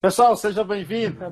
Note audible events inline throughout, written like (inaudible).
Pessoal, seja bem-vindo. Tá.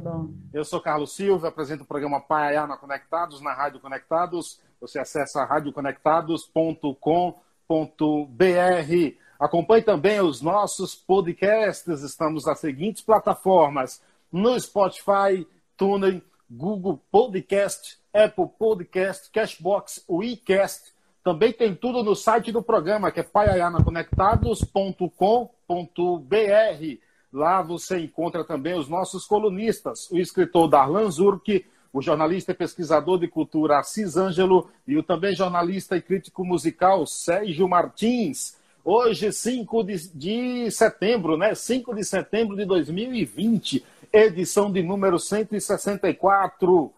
Eu sou Carlos Silva, apresento o programa Paiana Conectados na Rádio Conectados. Você acessa radioconectados.com.br. Acompanhe também os nossos podcasts. Estamos nas seguintes plataformas: no Spotify, TuneIn, Google Podcast, Apple Podcast, Cashbox, WeCast. Também tem tudo no site do programa, que é paianaconectados.com.br. Lá você encontra também os nossos colunistas, o escritor Darlan Zurk, o jornalista e pesquisador de cultura Assis Ângelo e o também jornalista e crítico musical Sérgio Martins. Hoje, 5 de, de setembro, né? 5 de setembro de 2020, edição de número 164.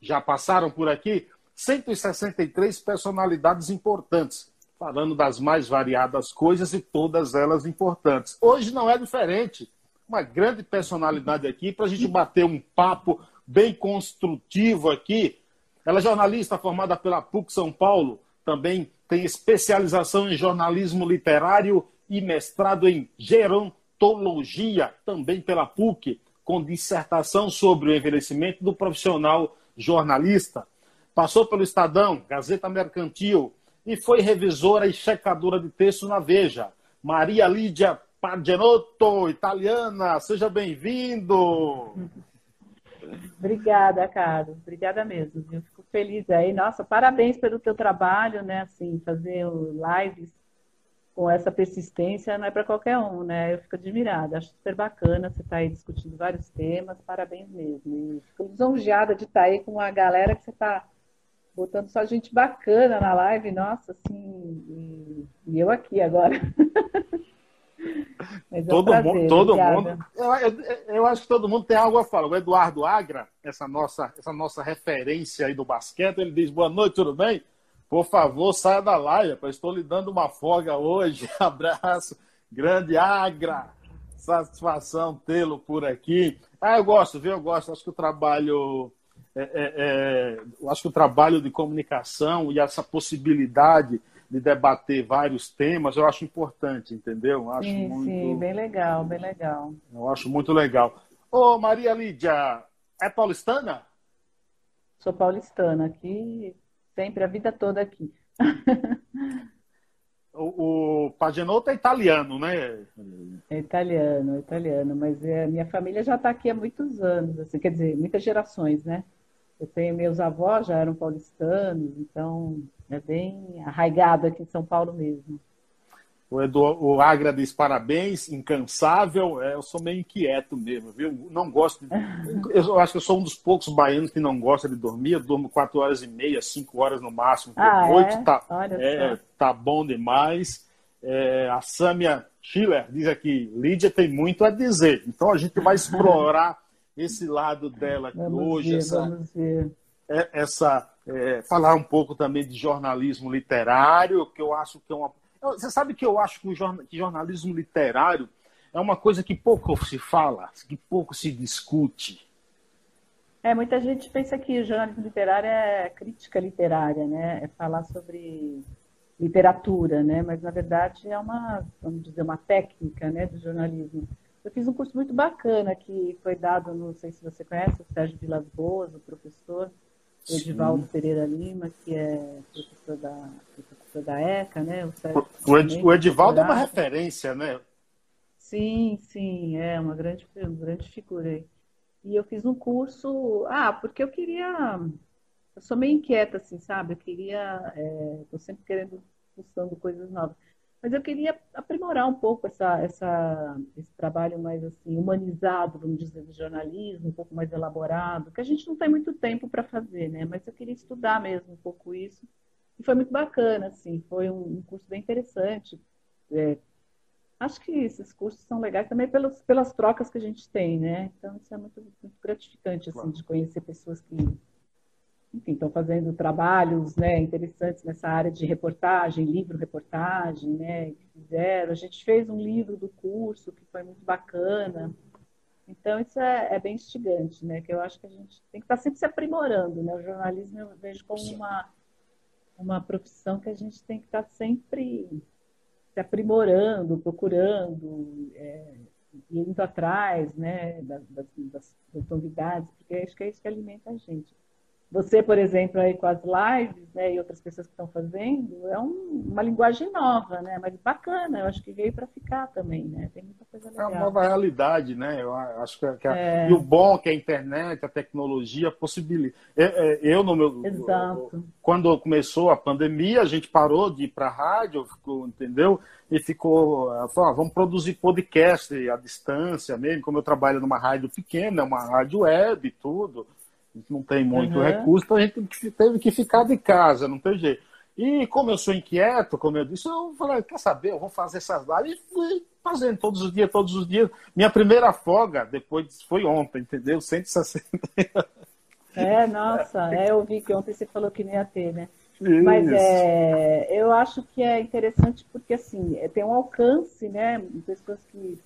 Já passaram por aqui 163 personalidades importantes falando das mais variadas coisas e todas elas importantes. Hoje não é diferente. Uma grande personalidade aqui para a gente bater um papo bem construtivo aqui. Ela é jornalista formada pela PUC São Paulo, também tem especialização em jornalismo literário e mestrado em gerontologia, também pela PUC, com dissertação sobre o envelhecimento do profissional jornalista. Passou pelo Estadão, Gazeta Mercantil, e foi revisora e checadora de texto na Veja. Maria Lídia Pagenotto, italiana, seja bem-vindo. Obrigada, Carlos. Obrigada mesmo. Eu fico feliz aí. Nossa, parabéns pelo teu trabalho, né? Assim, fazer lives com essa persistência não é para qualquer um, né? Eu fico admirada. Acho super bacana você estar tá aí discutindo vários temas. Parabéns mesmo. E fico lisonjeada de estar tá aí com a galera que você está botando só gente bacana na live, nossa, assim, e, eu aqui agora. (laughs) Mas é todo um prazer, mundo, todo mundo. Eu, eu, eu, acho que todo mundo tem algo a falar. O Eduardo Agra, essa nossa, essa nossa referência aí do basquete, ele diz: boa noite, tudo bem? Por favor, saia da live, pois estou lhe dando uma folga hoje. (laughs) Abraço, grande Agra. Satisfação tê-lo por aqui. Ah, eu gosto, viu? Eu gosto. Acho que o trabalho é, é, é, eu acho que o trabalho de comunicação e essa possibilidade de debater vários temas, eu acho importante, entendeu? Eu acho sim, muito, sim, bem legal, bem legal. Eu acho muito legal. Ô, Maria Lídia, é paulistana? Sou paulistana, aqui, sempre, a vida toda aqui. (laughs) o, o Pagenotto é italiano, né? É italiano, é italiano, mas é, minha família já está aqui há muitos anos, assim, quer dizer, muitas gerações, né? Eu tenho meus avós já eram paulistanos, então é bem arraigado aqui em São Paulo mesmo. O, Edu, o Agra diz parabéns, incansável. É, eu sou meio inquieto mesmo, viu? Não gosto. De, (laughs) eu acho que eu sou um dos poucos baianos que não gosta de dormir. Eu durmo quatro horas e meia, cinco horas no máximo por ah, noite. É? Tá, é, tá bom demais. É, a Samia Schiller diz aqui: Lídia tem muito a dizer. Então a gente vai explorar esse lado dela aqui vamos hoje, ver, essa, ver. É, essa é, falar um pouco também de jornalismo literário, que eu acho que é uma. Você sabe que eu acho que o jornalismo literário é uma coisa que pouco se fala, que pouco se discute. É, muita gente pensa que jornalismo literário é crítica literária, né? É falar sobre literatura, né? Mas na verdade é uma, vamos dizer, uma técnica, né, do jornalismo. Eu fiz um curso muito bacana que foi dado, não sei se você conhece, o Sérgio Vilas Boas, o professor, o Edivaldo Pereira Lima, que é professor da, professor da ECA, né? O, Sérgio, o, Ed, o Edivaldo é uma referência, né? Sim, sim, é uma grande, uma grande figura aí. E eu fiz um curso, ah, porque eu queria, eu sou meio inquieta, assim, sabe? Eu queria, estou é, sempre querendo, buscando coisas novas. Mas eu queria aprimorar um pouco essa, essa, esse trabalho mais assim humanizado, vamos dizer, do jornalismo, um pouco mais elaborado, que a gente não tem muito tempo para fazer, né? Mas eu queria estudar mesmo um pouco isso. E foi muito bacana, assim, foi um, um curso bem interessante. É, acho que esses cursos são legais também pelos, pelas trocas que a gente tem, né? Então isso é muito, muito gratificante, assim, claro. de conhecer pessoas que enfim, estão fazendo trabalhos né, interessantes nessa área de reportagem, livro-reportagem, né, que fizeram. A gente fez um livro do curso que foi muito bacana. Então, isso é, é, bem instigante, né? Que eu acho que a gente tem que estar sempre se aprimorando, né? O jornalismo eu vejo como uma, uma profissão que a gente tem que estar sempre se aprimorando, procurando, é, indo atrás né, das, das, das novidades, porque acho que é isso que alimenta a gente. Você, por exemplo, aí com as lives, né, e outras pessoas que estão fazendo, é um, uma linguagem nova, né, mas bacana, eu acho que veio para ficar também, né, tem muita coisa legal. É uma nova realidade, né, eu acho que, que é... e o bom é que a internet, a tecnologia possibilita. Eu, é, eu no meu, Exato. quando começou a pandemia, a gente parou de ir para a rádio, ficou, entendeu? E ficou, falou, ah, vamos produzir podcast à distância mesmo, como eu trabalho numa rádio pequena, uma rádio web e tudo não tem muito uhum. recurso, então a gente teve que ficar de casa, não tem jeito. E como eu sou inquieto, como eu disse, eu falei, quer saber, eu vou fazer essas lives. E fui fazendo todos os dias, todos os dias. Minha primeira folga depois foi ontem, entendeu? 160. É, nossa, é, eu vi que ontem você falou que não ia ter, né? Isso. Mas é, eu acho que é interessante porque assim, é, tem um alcance, né? Pessoas que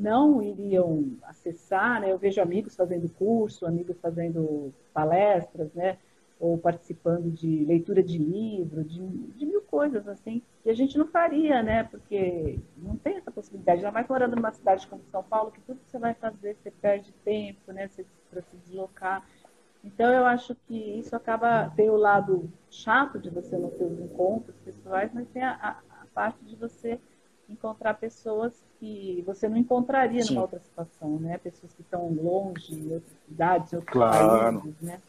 não iriam acessar, né? Eu vejo amigos fazendo curso, amigos fazendo palestras, né? Ou participando de leitura de livro, de, de mil coisas assim, que a gente não faria, né? Porque não tem essa possibilidade. Já mais morando numa cidade como São Paulo, que tudo que você vai fazer, você perde tempo, né? Para se deslocar. Então, eu acho que isso acaba, tem o lado chato de você não ter os encontros pessoais, mas tem a, a, a parte de você encontrar pessoas que você não encontraria Sim. numa outra situação, né? Pessoas que estão longe, em outras cidades, em outros claro. países, né?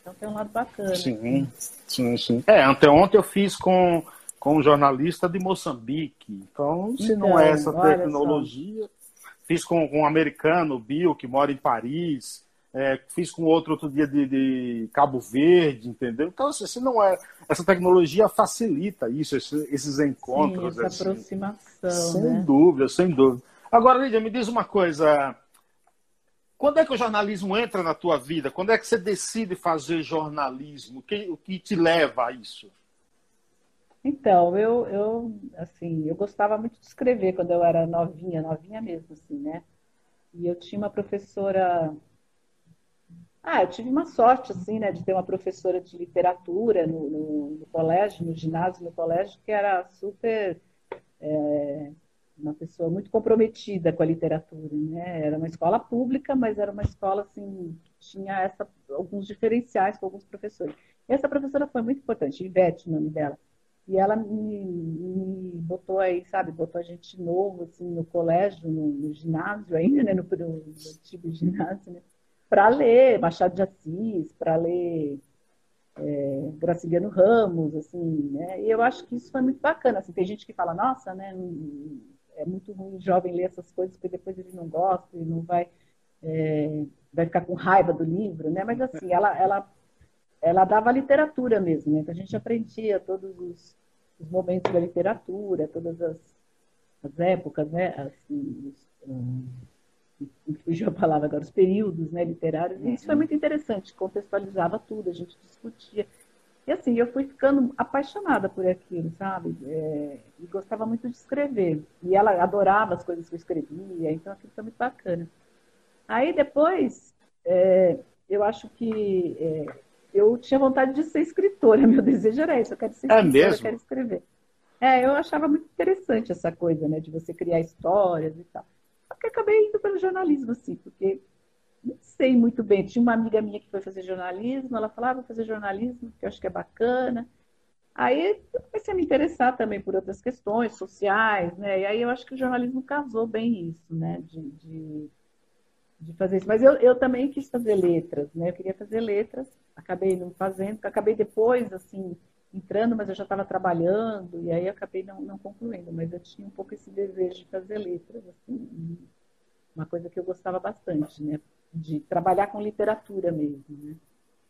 Então tem um lado bacana. Sim, sim, sim. É, anteontem eu fiz com, com um jornalista de Moçambique. Então, se então, não é essa tecnologia, fiz com, com um americano, Bill, que mora em Paris. É, fiz com outro outro dia de, de, Cabo Verde, entendeu? Então, assim, não é. Essa tecnologia facilita isso, esses, esses encontros. Sim, essa assim. aproximação. Sem né? dúvida, sem dúvida. Agora, Lídia, me diz uma coisa. Quando é que o jornalismo entra na tua vida? Quando é que você decide fazer jornalismo? O que, o que te leva a isso? Então, eu, eu, assim, eu gostava muito de escrever quando eu era novinha, novinha mesmo, assim, né? E eu tinha uma professora ah, eu tive uma sorte, assim, né, de ter uma professora de literatura no, no, no colégio, no ginásio, no colégio, que era super. É, uma pessoa muito comprometida com a literatura, né? Era uma escola pública, mas era uma escola, assim, que tinha essa, alguns diferenciais com alguns professores. E essa professora foi muito importante, Ivete, o nome dela. E ela me, me, botou aí, sabe, botou a gente novo, assim, no colégio, no, no ginásio ainda, né, no, no, no antigo ginásio, né? Para ler Machado de Assis, para ler é, Graciliano Ramos, assim, né? E eu acho que isso foi muito bacana. Assim, tem gente que fala, nossa, né? É muito ruim jovem ler essas coisas, porque depois ele não gosta e não vai, é, vai ficar com raiva do livro, né? Mas assim, ela, ela, ela dava literatura mesmo, né? Então a gente aprendia todos os, os momentos da literatura, todas as, as épocas, né? Assim, os, um, fugiu a palavra agora, os períodos né, literários, e isso foi muito interessante, contextualizava tudo, a gente discutia. E assim, eu fui ficando apaixonada por aquilo, sabe? É, e gostava muito de escrever. E ela adorava as coisas que eu escrevia, então aquilo foi muito bacana. Aí depois, é, eu acho que é, eu tinha vontade de ser escritora, (laughs) meu desejo era esse, eu quero ser é escritora, é mesmo? eu quero escrever. É, eu achava muito interessante essa coisa, né, de você criar histórias e tal que acabei indo pelo jornalismo, assim, porque não sei muito bem. Tinha uma amiga minha que foi fazer jornalismo, ela falava, ah, vou fazer jornalismo, que eu acho que é bacana. Aí eu comecei a me interessar também por outras questões sociais, né? E aí eu acho que o jornalismo casou bem isso, né? De, de, de fazer isso. Mas eu, eu também quis fazer letras, né? Eu queria fazer letras, acabei não fazendo, acabei depois, assim, entrando, mas eu já estava trabalhando, e aí acabei não, não concluindo, mas eu tinha um pouco esse desejo de fazer letras, assim, uma coisa que eu gostava bastante, né? De trabalhar com literatura mesmo, né?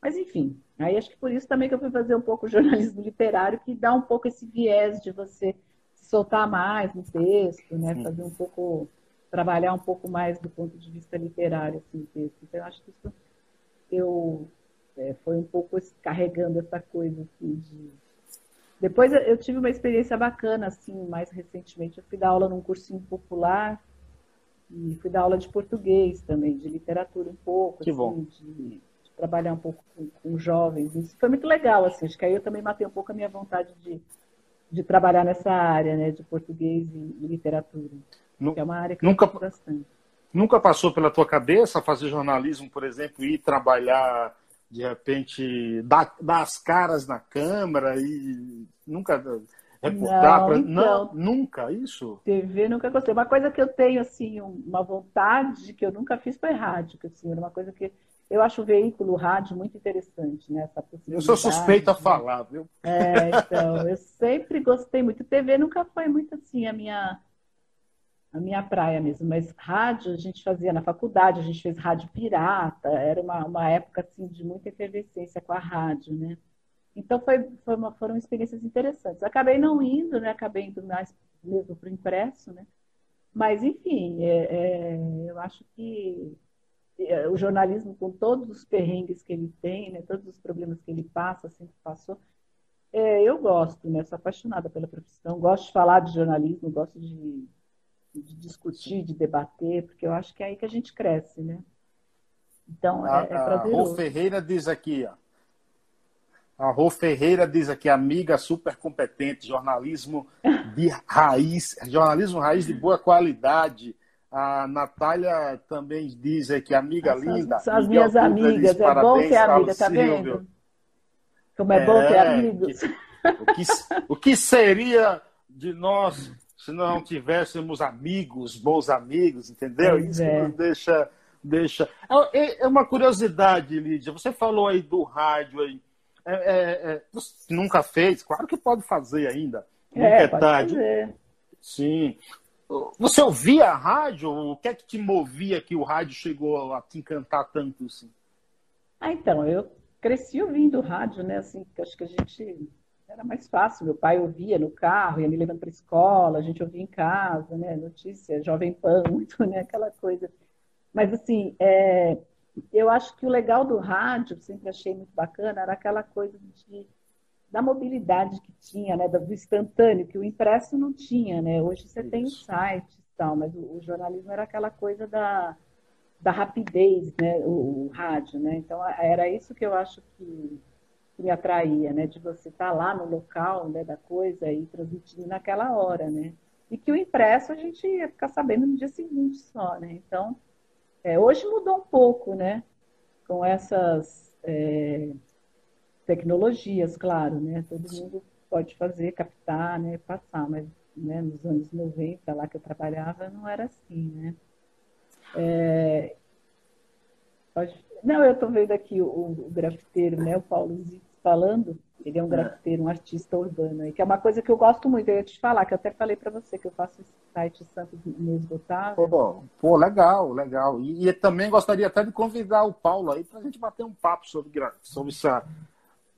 Mas enfim, aí acho que por isso também que eu fui fazer um pouco jornalismo literário, que dá um pouco esse viés de você se soltar mais no texto, né? Fazer um pouco, trabalhar um pouco mais do ponto de vista literário, assim, no texto. Então, eu acho que isso eu é, foi um pouco carregando essa coisa assim de. Depois eu tive uma experiência bacana, assim, mais recentemente. Eu fui dar aula num cursinho popular e fui dar aula de português também, de literatura um pouco, que assim, bom. De, de, trabalhar um pouco com, com, jovens. Isso foi muito legal, assim. Acho que aí eu também matei um pouco a minha vontade de, de trabalhar nessa área, né, de português e, e literatura. que é uma área que nunca, eu bastante Nunca passou pela tua cabeça fazer jornalismo, por exemplo, ir trabalhar, de repente, dar, dar as caras na câmera e nunca reportar? Não, pra... então, não, nunca, isso? TV nunca gostei. Uma coisa que eu tenho, assim, uma vontade que eu nunca fiz foi rádio, que assim, era uma coisa que eu acho o veículo rádio muito interessante, né? Essa eu sou suspeito a falar, viu? É, então, eu sempre gostei muito. TV nunca foi muito assim a minha a minha praia mesmo, mas rádio a gente fazia na faculdade, a gente fez rádio pirata, era uma, uma época assim de muita efervescência com a rádio, né? Então foi, foi uma, foram experiências interessantes. Acabei não indo, né? Acabei indo mais mesmo para o impresso, né? Mas enfim, é, é, eu acho que é, o jornalismo com todos os perrengues que ele tem, né? Todos os problemas que ele passa, sempre passou. É, eu gosto, né? Sou apaixonada pela profissão, gosto de falar de jornalismo, gosto de de discutir, de debater, porque eu acho que é aí que a gente cresce, né? Então, é, é prazeroso. A Rô Ferreira diz aqui, ó. A Rô Ferreira diz aqui, amiga super competente, jornalismo de raiz, jornalismo raiz de boa qualidade. A Natália também diz aqui, amiga linda. São as minhas amigas, diz, é bom ser amiga, tá vendo? Como é, é bom ter amigos. Que, o, que, o que seria de nós se não tivéssemos amigos, bons amigos, entendeu? Pois Isso é. nos deixa. deixa... É, é, é, uma curiosidade, Lídia. Você falou aí do rádio aí. É, é, é você nunca fez? Claro que pode fazer ainda. Nunca é, tarde. Fazer. Sim. Você ouvia a rádio? O que é que te movia que o rádio chegou a te encantar tanto assim? Ah, então, eu cresci ouvindo rádio, né? Assim, acho que a gente era mais fácil. Meu pai ouvia no carro, ia me levando para a escola, a gente ouvia em casa, né? Notícia, Jovem Pan, (laughs) muito, né? Aquela coisa. Mas, assim, é... eu acho que o legal do rádio, sempre achei muito bacana, era aquela coisa de da mobilidade que tinha, né, do instantâneo, que o impresso não tinha, né? Hoje você Isso. tem os sites e tal, mas o, o, jornalismo era aquela coisa da, da rapidez, né, o, o, rádio, né? Então era isso que eu acho que que me atraía, né? De você estar tá lá no local né, da coisa e transmitir naquela hora, né? E que o impresso a gente ia ficar sabendo no dia seguinte só, né? Então, é, hoje mudou um pouco, né? Com essas é, tecnologias, claro, né? Todo mundo pode fazer, captar, né? Passar, mas né, nos anos 90, lá que eu trabalhava, não era assim, né? É, pode, não, eu estou vendo aqui o, o, grafiteiro, né, o Paulo Zitz falando. Ele é um é. grafiteiro, um artista urbano, que é uma coisa que eu gosto muito. Eu ia te falar, que eu até falei para você que eu faço esse site Santos Inesgotável. Pô, pô, legal, legal. E, e, também gostaria até de convidar o Paulo aí para a gente bater um papo sobre, sobre essa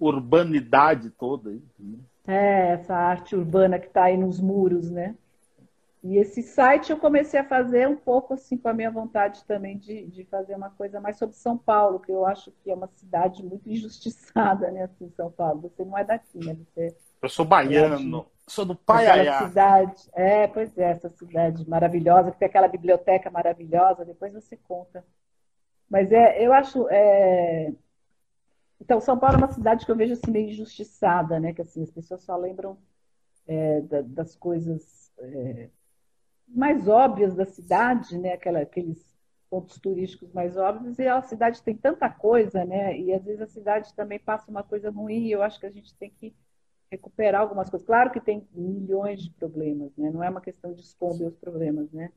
urbanidade toda aí. É, essa arte urbana que está aí nos muros, né? E esse site eu comecei a fazer um pouco assim com a minha vontade também de, de fazer uma coisa mais sobre São Paulo, que eu acho que é uma cidade muito injustiçada, né, assim, São Paulo. Você não é daqui, né? Você eu sou baiano, é sou do Paiaiá. cidade, é, pois é, essa cidade maravilhosa, que tem aquela biblioteca maravilhosa, depois você conta. Mas é, eu acho, é... então São Paulo é uma cidade que eu vejo assim meio injustiçada, né, que assim as pessoas só lembram é, das coisas é, mais óbvias da cidade, né? Aquela, aqueles pontos turísticos mais óbvios, e a cidade tem tanta coisa, né? E às vezes a cidade também passa uma coisa ruim, e eu acho que a gente tem que recuperar algumas coisas. Claro que tem milhões de problemas, né? Não é uma questão de esconder os problemas, né?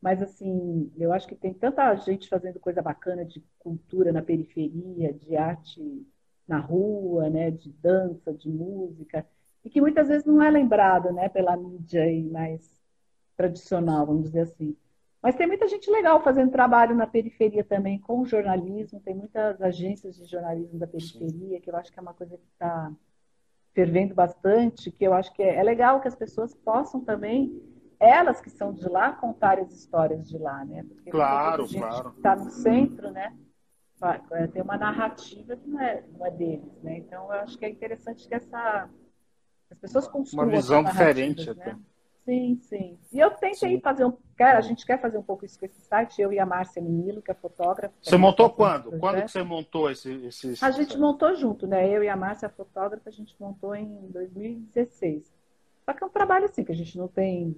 Mas, assim, eu acho que tem tanta gente fazendo coisa bacana de cultura na periferia, de arte na rua, né? De dança, de música, e que muitas vezes não é lembrado, né? Pela mídia e mais tradicional, vamos dizer assim. Mas tem muita gente legal fazendo trabalho na periferia também com jornalismo, tem muitas agências de jornalismo da periferia, que eu acho que é uma coisa que está fervendo bastante, que eu acho que é, é legal que as pessoas possam também, elas que são de lá, contar as histórias de lá, né? Porque claro, claro. está no centro, né? É, tem uma narrativa que não é, não é deles, né? Então, eu acho que é interessante que essa, as pessoas construam uma visão diferente, né? Até. Sim, sim. E eu tentei sim. fazer um. Cara, a gente quer fazer um pouco isso com esse site, eu e a Márcia Menilo, que é fotógrafa. Você montou quando? Quando que você montou esse, esse, A gente montou junto, né? Eu e a Márcia, a fotógrafa, a gente montou em 2016. Só que é um trabalho assim, que a gente não tem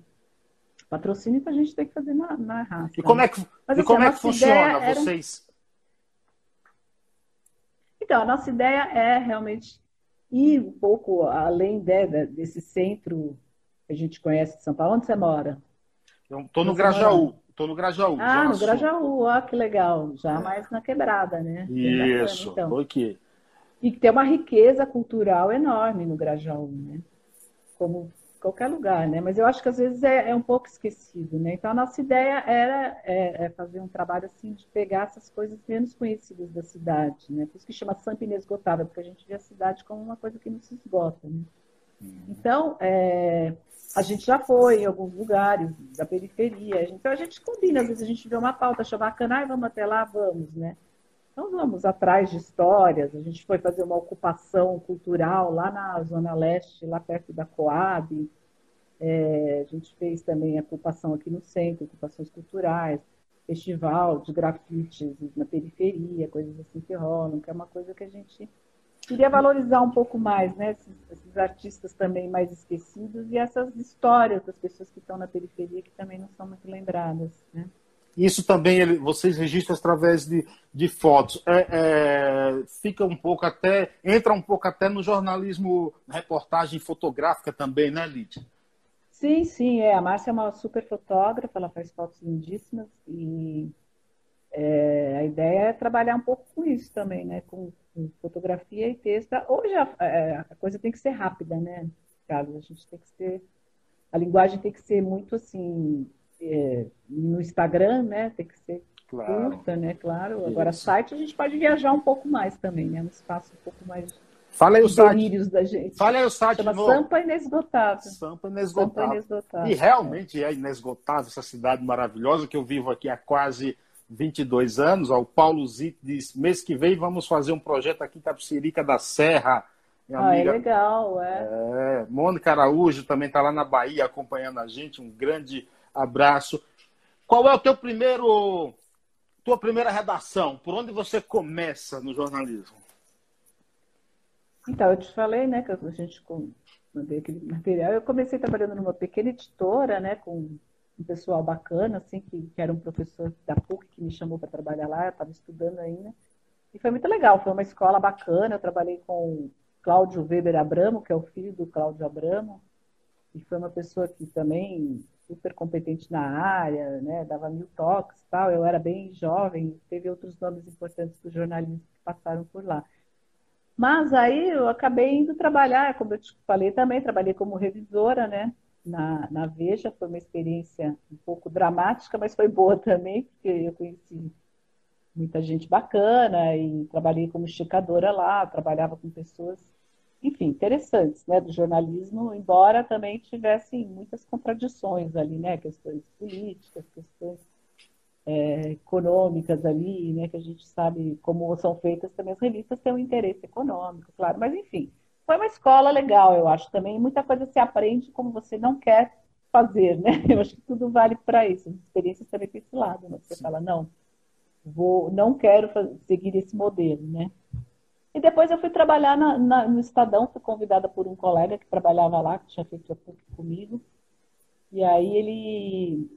Patrocínio que a gente tem que fazer na, na raça. E como é que, Mas, e assim, como é que funciona era... vocês? Então, a nossa ideia é realmente ir um pouco além de, desse centro a gente conhece de São Paulo. Onde você mora? Estou no Grajaú. Estou no Grajaú. Ah, no Grajaú, ó, que legal. Já é. mais na quebrada, né? Isso, bacana, então. ok. E tem uma riqueza cultural enorme no Grajaú, né? Como qualquer lugar, né? Mas eu acho que às vezes é, é um pouco esquecido, né? Então a nossa ideia era é, é fazer um trabalho assim de pegar essas coisas menos conhecidas da cidade, né? Por isso que chama Sampa Inesgotável, porque a gente vê a cidade como uma coisa que não se esgota, né? Uhum. Então, é, a gente já foi em alguns lugares da periferia. Então a gente combina, às vezes a gente vê uma pauta, acha bacana, ah, vamos até lá, vamos, né? Então vamos atrás de histórias. A gente foi fazer uma ocupação cultural lá na Zona Leste, lá perto da Coab. É, a gente fez também a ocupação aqui no centro, ocupações culturais, festival de grafites na periferia, coisas assim que rolam, que é uma coisa que a gente queria valorizar um pouco mais, né? Esses, esses, artistas também mais esquecidos e essas histórias das pessoas que estão na periferia que também não são muito lembradas, né? Isso também ele, vocês registram através de, de fotos. É, é, fica um pouco até, entra um pouco até no jornalismo, reportagem fotográfica também, né, Lídia? Sim, sim, é. A Márcia é uma super fotógrafa, ela faz fotos lindíssimas e é, a ideia é trabalhar um pouco com isso também, né? Com, fotografia e texto. Hoje a, é, a, coisa tem que ser rápida, né, Carlos? A gente tem que ser. A linguagem tem que ser muito assim. É, no Instagram, né? Tem que ser claro. curta, né? Claro. Isso. Agora, site a gente pode viajar um pouco mais também, né? Um espaço um pouco mais. Fala aí o site. da gente. Fala aí o site. Chama Sampa Inesgotável. Sampa Inesgotável. Sampa Inesgotável. E realmente é. é inesgotável essa cidade maravilhosa que eu vivo aqui há quase 22 anos. Ó, o Paulo Zito diz: mês que vem vamos fazer um projeto aqui em Tapicirica da Serra. Minha ah, é amiga, é legal, é. é. Mônica Araújo também está lá na Bahia acompanhando a gente. Um grande abraço. Qual é o teu primeiro, tua primeira redação? Por onde você começa no jornalismo? Então, eu te falei, né, que a gente mandei aquele material. Eu comecei trabalhando numa pequena editora, né, com um pessoal bacana, assim, que, que era um professor da PUC que me chamou para trabalhar lá, eu estava estudando ainda. E foi muito legal, foi uma escola bacana, eu trabalhei com Cláudio Weber Abramo, que é o filho do Cláudio Abramo, e foi uma pessoa que também super competente na área, né, dava mil toques e tal, eu era bem jovem, teve outros nomes importantes do jornalismo que passaram por lá. Mas aí eu acabei indo trabalhar, como eu te falei também, trabalhei como revisora, né, na, na Veja. Foi uma experiência um pouco dramática, mas foi boa também, porque eu conheci muita gente bacana e trabalhei como esticadora lá, trabalhava com pessoas, enfim, interessantes, né, do jornalismo, embora também tivessem muitas contradições ali, né, questões políticas, questões é, econômicas ali, né, que a gente sabe como são feitas também as revistas têm um interesse econômico, claro, mas enfim, foi uma escola legal, eu acho também. Muita coisa se aprende como você não quer fazer, né? (laughs) Eu acho que tudo vale para isso. As experiências também tem esse lado, né? Você Sim. fala, não, vou, não quero fazer, seguir esse modelo, né? E depois eu fui trabalhar na, na, no Estadão, fui convidada por um colega que trabalhava lá, que tinha feito a PUC comigo. E aí ele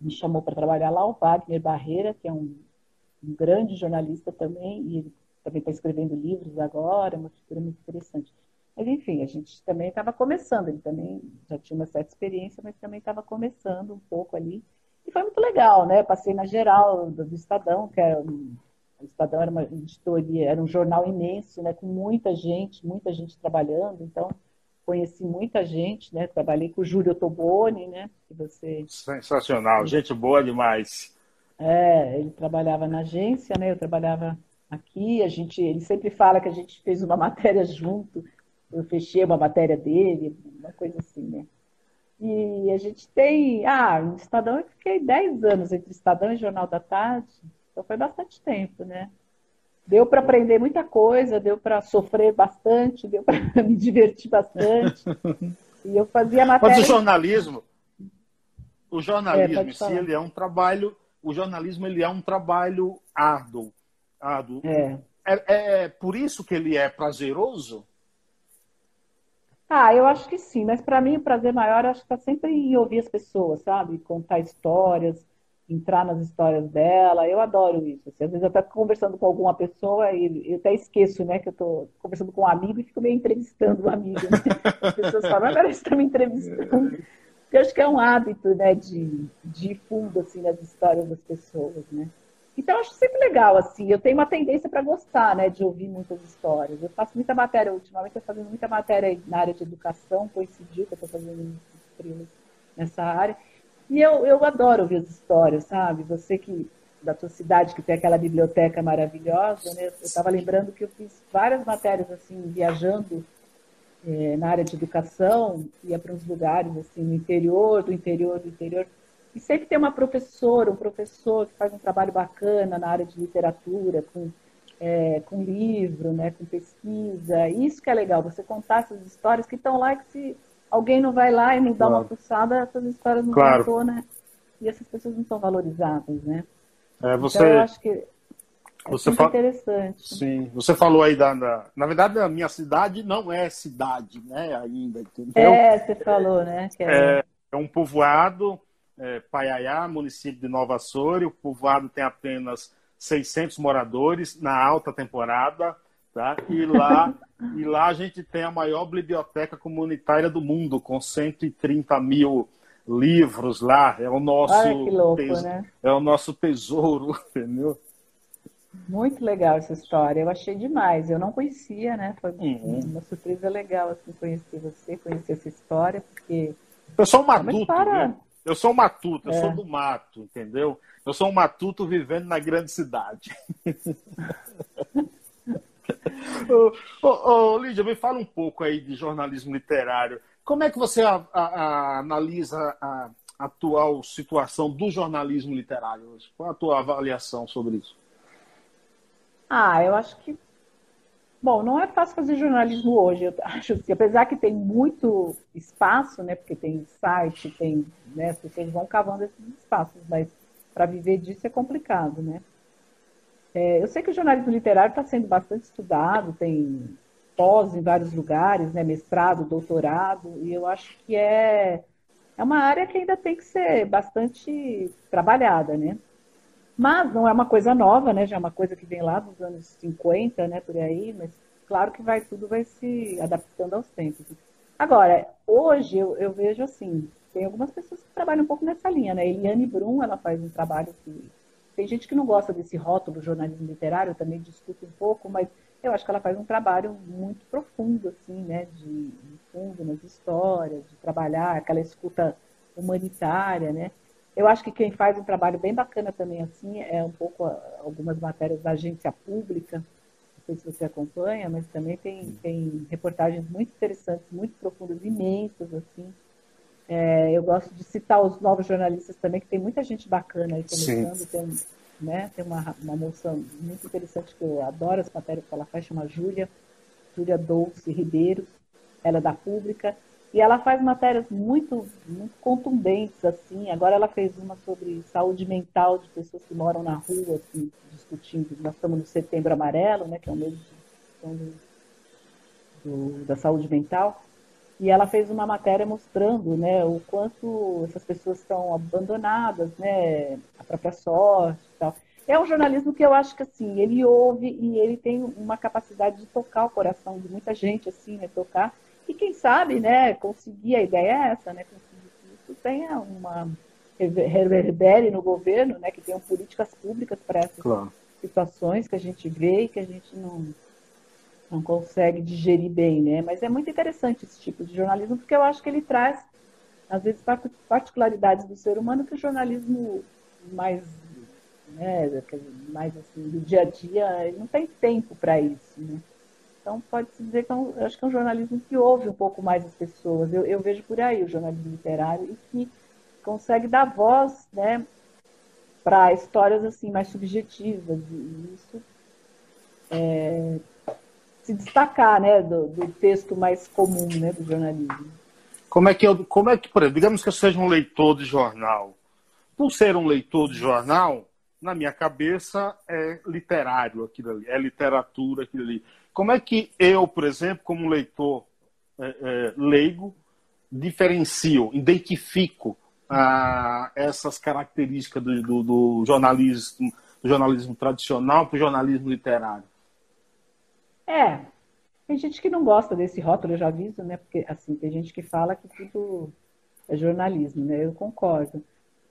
me chamou para trabalhar lá, o Wagner Barreira, que é um, um grande jornalista também, e ele também está escrevendo livros agora, é uma figura muito interessante. Mas, enfim, a gente também estava começando, ele também já tinha uma certa experiência, mas também estava começando um pouco ali. E foi muito legal, né? Passei na geral do, do Estadão, que era um, o Estadão era uma editoria, era um jornal imenso, né? Com muita gente, muita gente trabalhando, então conheci muita gente, né? Trabalhei com o Júlio Toboni, né? Que você... Sensacional, gente boa demais. É, ele trabalhava na agência, né? Eu trabalhava aqui. A gente, ele sempre fala que a gente fez uma (laughs) matéria junto. Eu fechei uma matéria dele, uma coisa assim, né? E a gente tem. Ah, no Estadão eu fiquei 10 anos entre Estadão e Jornal da Tarde. Então foi bastante tempo, né? Deu para aprender muita coisa, deu para sofrer bastante, deu para (laughs) me divertir bastante. (laughs) E eu fazia matéria. Mas o jornalismo, o jornalismo, é, se ele é um trabalho, o jornalismo ele é um trabalho árduo. É. é. É, por isso que ele é prazeroso? Ah, eu acho que sim, mas para mim o prazer maior acho que está sempre em ouvir as pessoas, sabe? Contar histórias, entrar nas histórias dela. Eu adoro isso. Assim, às vezes eu estou conversando com alguma pessoa e eu até esqueço, né, que eu estou conversando com um amigo e fico meio entrevistando o um amigo. Né? (laughs) As pessoas falam, agora você está me entrevistando. Eu acho que é um hábito, né, de, de fundo, assim, nas histórias das pessoas, né? Então, eu acho sempre legal, assim. Eu tenho uma tendência para gostar, né, de ouvir muitas histórias. Eu faço muita matéria, ultimamente estou fazendo muita matéria na área de educação, coincidiu que eu estou fazendo nessa área. E eu, eu adoro ouvir as histórias, sabe? Você que da tua cidade que tem aquela biblioteca maravilhosa, né? Eu estava lembrando que eu fiz várias matérias assim viajando é, na área de educação, ia para uns lugares assim no interior, do interior, do interior, e sempre tem uma professora, um professor que faz um trabalho bacana na área de literatura, com é, com livro, né, com pesquisa. Isso que é legal, você contar essas histórias que estão lá que se alguém não vai lá e não dá claro. uma fuçada, essas histórias não claro. estão, né? E essas pessoas não são valorizadas, né? É, você... Então, eu acho que é você fala... interessante. Sim, você falou aí da, da, Na verdade, a minha cidade não é cidade, né? Ainda, entendeu? É, você falou, né? É... é... é, um povoado, é, Paiaiá, município de Nova Açores. O povoado tem apenas 600 moradores na alta temporada. Tá? E, lá, (laughs) e lá a gente tem a maior biblioteca comunitária do mundo, com 130 mil livros lá. É o nosso, louco, né? é o nosso tesouro, (laughs) entendeu? Muito legal essa história. Eu achei demais. Eu não conhecia, né? Foi uhum. uma surpresa legal assim, conhecer você, conhecer essa história, porque. Eu sou um matuto, para... né? Eu sou um matuto, eu é. sou do mato, entendeu? Eu sou um matuto vivendo na grande cidade. (laughs) ô, ô, ô, Lídia, me fala um pouco aí de jornalismo literário. Como é que você a, a, a, analisa a atual situação do jornalismo literário hoje? Qual a tua avaliação sobre isso? Ah, eu acho que. Bom, não é fácil fazer jornalismo hoje. Eu acho assim, apesar que tem muito espaço, né? Porque tem site, tem, né, as pessoas vão cavando esses espaços, mas para viver disso é complicado, né? É, eu sei que o jornalismo literário está sendo bastante estudado, tem pós em vários lugares, né, mestrado, doutorado, e eu acho que é, é uma área que ainda tem que ser bastante trabalhada, né? Mas não é uma coisa nova, né? Já é uma coisa que vem lá dos anos 50, né, por aí, mas claro que vai tudo vai se adaptando aos tempos. Agora, hoje eu, eu vejo assim, tem algumas pessoas que trabalham um pouco nessa linha, né? Eliane Brum, ela faz um trabalho que tem gente que não gosta desse rótulo jornalismo literário, também discuto um pouco, mas eu acho que ela faz um trabalho muito profundo, assim, né, de, de fundo nas histórias, de trabalhar aquela escuta humanitária, né. Eu acho que quem faz um trabalho bem bacana também, assim, é um pouco algumas matérias da agência pública, não sei se você acompanha, mas também tem, tem reportagens muito interessantes, muito profundas, imensas, assim. É, eu gosto de citar os novos jornalistas também, que tem muita gente bacana aí começando, Sim. tem né? Tem uma, uma moça muito interessante que eu adoro as matérias que ela faz, chama Júlia, Júlia Dolce Ribeiro, ela é da Pública, e ela faz matérias muito, muito contundentes, assim. Agora ela fez uma sobre saúde mental de pessoas que moram na rua, assim, discutindo. Nós estamos no Setembro Amarelo, né, que é o mês de, do, da saúde mental. E ela fez uma matéria mostrando né, o quanto essas pessoas estão abandonadas, né, a própria sorte e tal. É um jornalismo que eu acho que assim, ele ouve e ele tem uma capacidade de tocar o coração de muita gente, assim, né, tocar. E quem sabe, né, conseguir, a ideia é essa, né, conseguir que isso tenha uma reverbere no governo, né, que tenham políticas públicas para essas claro. situações que a gente vê e que a gente não não consegue digerir bem, né? Mas é muito interessante esse tipo de jornalismo, porque eu acho que ele traz, às vezes, particularidades do ser humano que o jornalismo mais, né, mais assim, do dia a dia, ele não tem tempo para isso, né? Então, pode-se dizer que é um, acho que é um jornalismo que ouve um pouco mais as pessoas. Eu, eu vejo por aí o jornalismo literário e que consegue dar voz, né, para histórias assim mais subjetivas. E isso é, se destacar, né, do, do, texto mais comum, né, do jornalismo. Como é que eu, como é que, por exemplo, digamos que eu seja um leitor de jornal. Por ser um leitor de jornal, na minha cabeça é literário aquilo ali, é literatura aquilo ali. Como é que eu, por exemplo, como leitor é, é, leigo, diferencio, identifico ah, essas características do, do, do, jornalismo, do jornalismo tradicional para o jornalismo literário? É, tem gente que não gosta desse rótulo, eu já aviso, né? Porque assim, tem gente que fala que tudo é jornalismo, né? Eu concordo.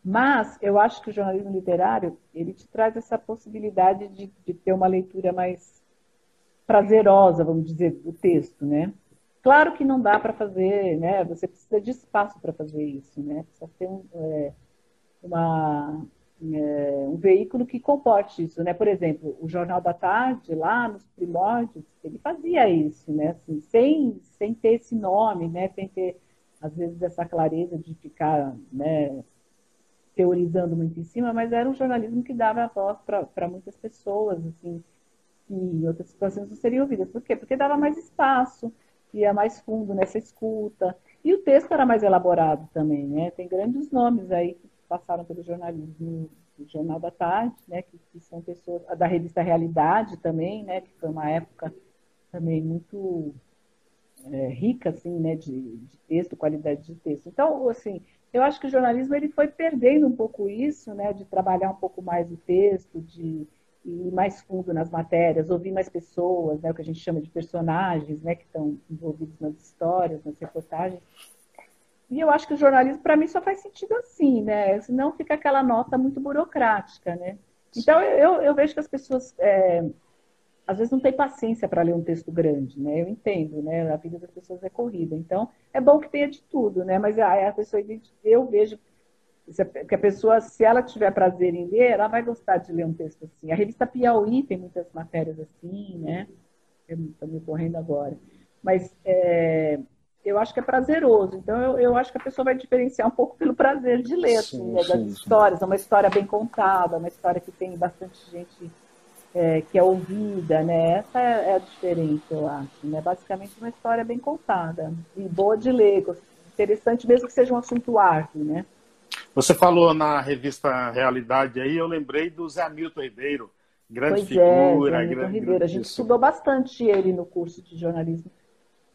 Mas eu acho que o jornalismo literário ele te traz essa possibilidade de, de ter uma leitura mais prazerosa, vamos dizer, do texto, né? Claro que não dá para fazer, né? Você precisa de espaço para fazer isso, né? Precisa ter um, é, uma, é, um veículo que comporte isso, né? Por exemplo, o Jornal da Tarde, lá nos primórdios, ele fazia isso, né? Assim, sem, sem ter esse nome, né? Sem ter, às vezes, essa clareza de ficar, né? teorizando muito em cima, mas era um jornalismo que dava voz para muitas pessoas, assim, que em outras situações não seriam ouvidas. Por quê? Porque dava mais espaço, ia mais fundo nessa escuta. E o texto era mais elaborado também, né? Tem grandes nomes aí que passaram pelo jornalismo Jornal da Tarde, né? Que, que são pessoas da revista Realidade também, né? Que foi uma época também muito é, rica, assim, né? De, de texto, qualidade de texto. Então, assim, eu acho que o jornalismo ele foi perdendo um pouco isso, né, de trabalhar um pouco mais o texto, de ir mais fundo nas matérias, ouvir mais pessoas, né, o que a gente chama de personagens, né, que estão envolvidos nas histórias, nas reportagens. E eu acho que o jornalismo, para mim, só faz sentido assim, né? Senão fica aquela nota muito burocrática, né? Então, eu, eu vejo que as pessoas é, às vezes não tem paciência para ler um texto grande, né? Eu entendo, né? A vida das pessoas é corrida. Então, é bom que tenha de tudo, né? Mas a, a pessoa, eu vejo que a pessoa, se ela tiver prazer em ler, ela vai gostar de ler um texto assim. A revista Piauí tem muitas matérias assim, né? Estou me correndo agora. Mas é, eu acho que é prazeroso. Então, eu, eu, acho que a pessoa vai diferenciar um pouco pelo prazer de ler, assim, sim, né? das sim, histórias. É uma história bem contada, uma história que tem bastante gente é, que é ouvida, né? Essa é, é a diferença, eu acho. Né? Basicamente uma história bem contada e boa de ler, interessante mesmo que seja um assunto árduo, né? Você falou na revista Realidade aí, eu lembrei do Zé Hamilton Ribeiro, grande pois figura. É, Zé Hamilton Ribeiro. A gente estudou bastante ele no curso de jornalismo,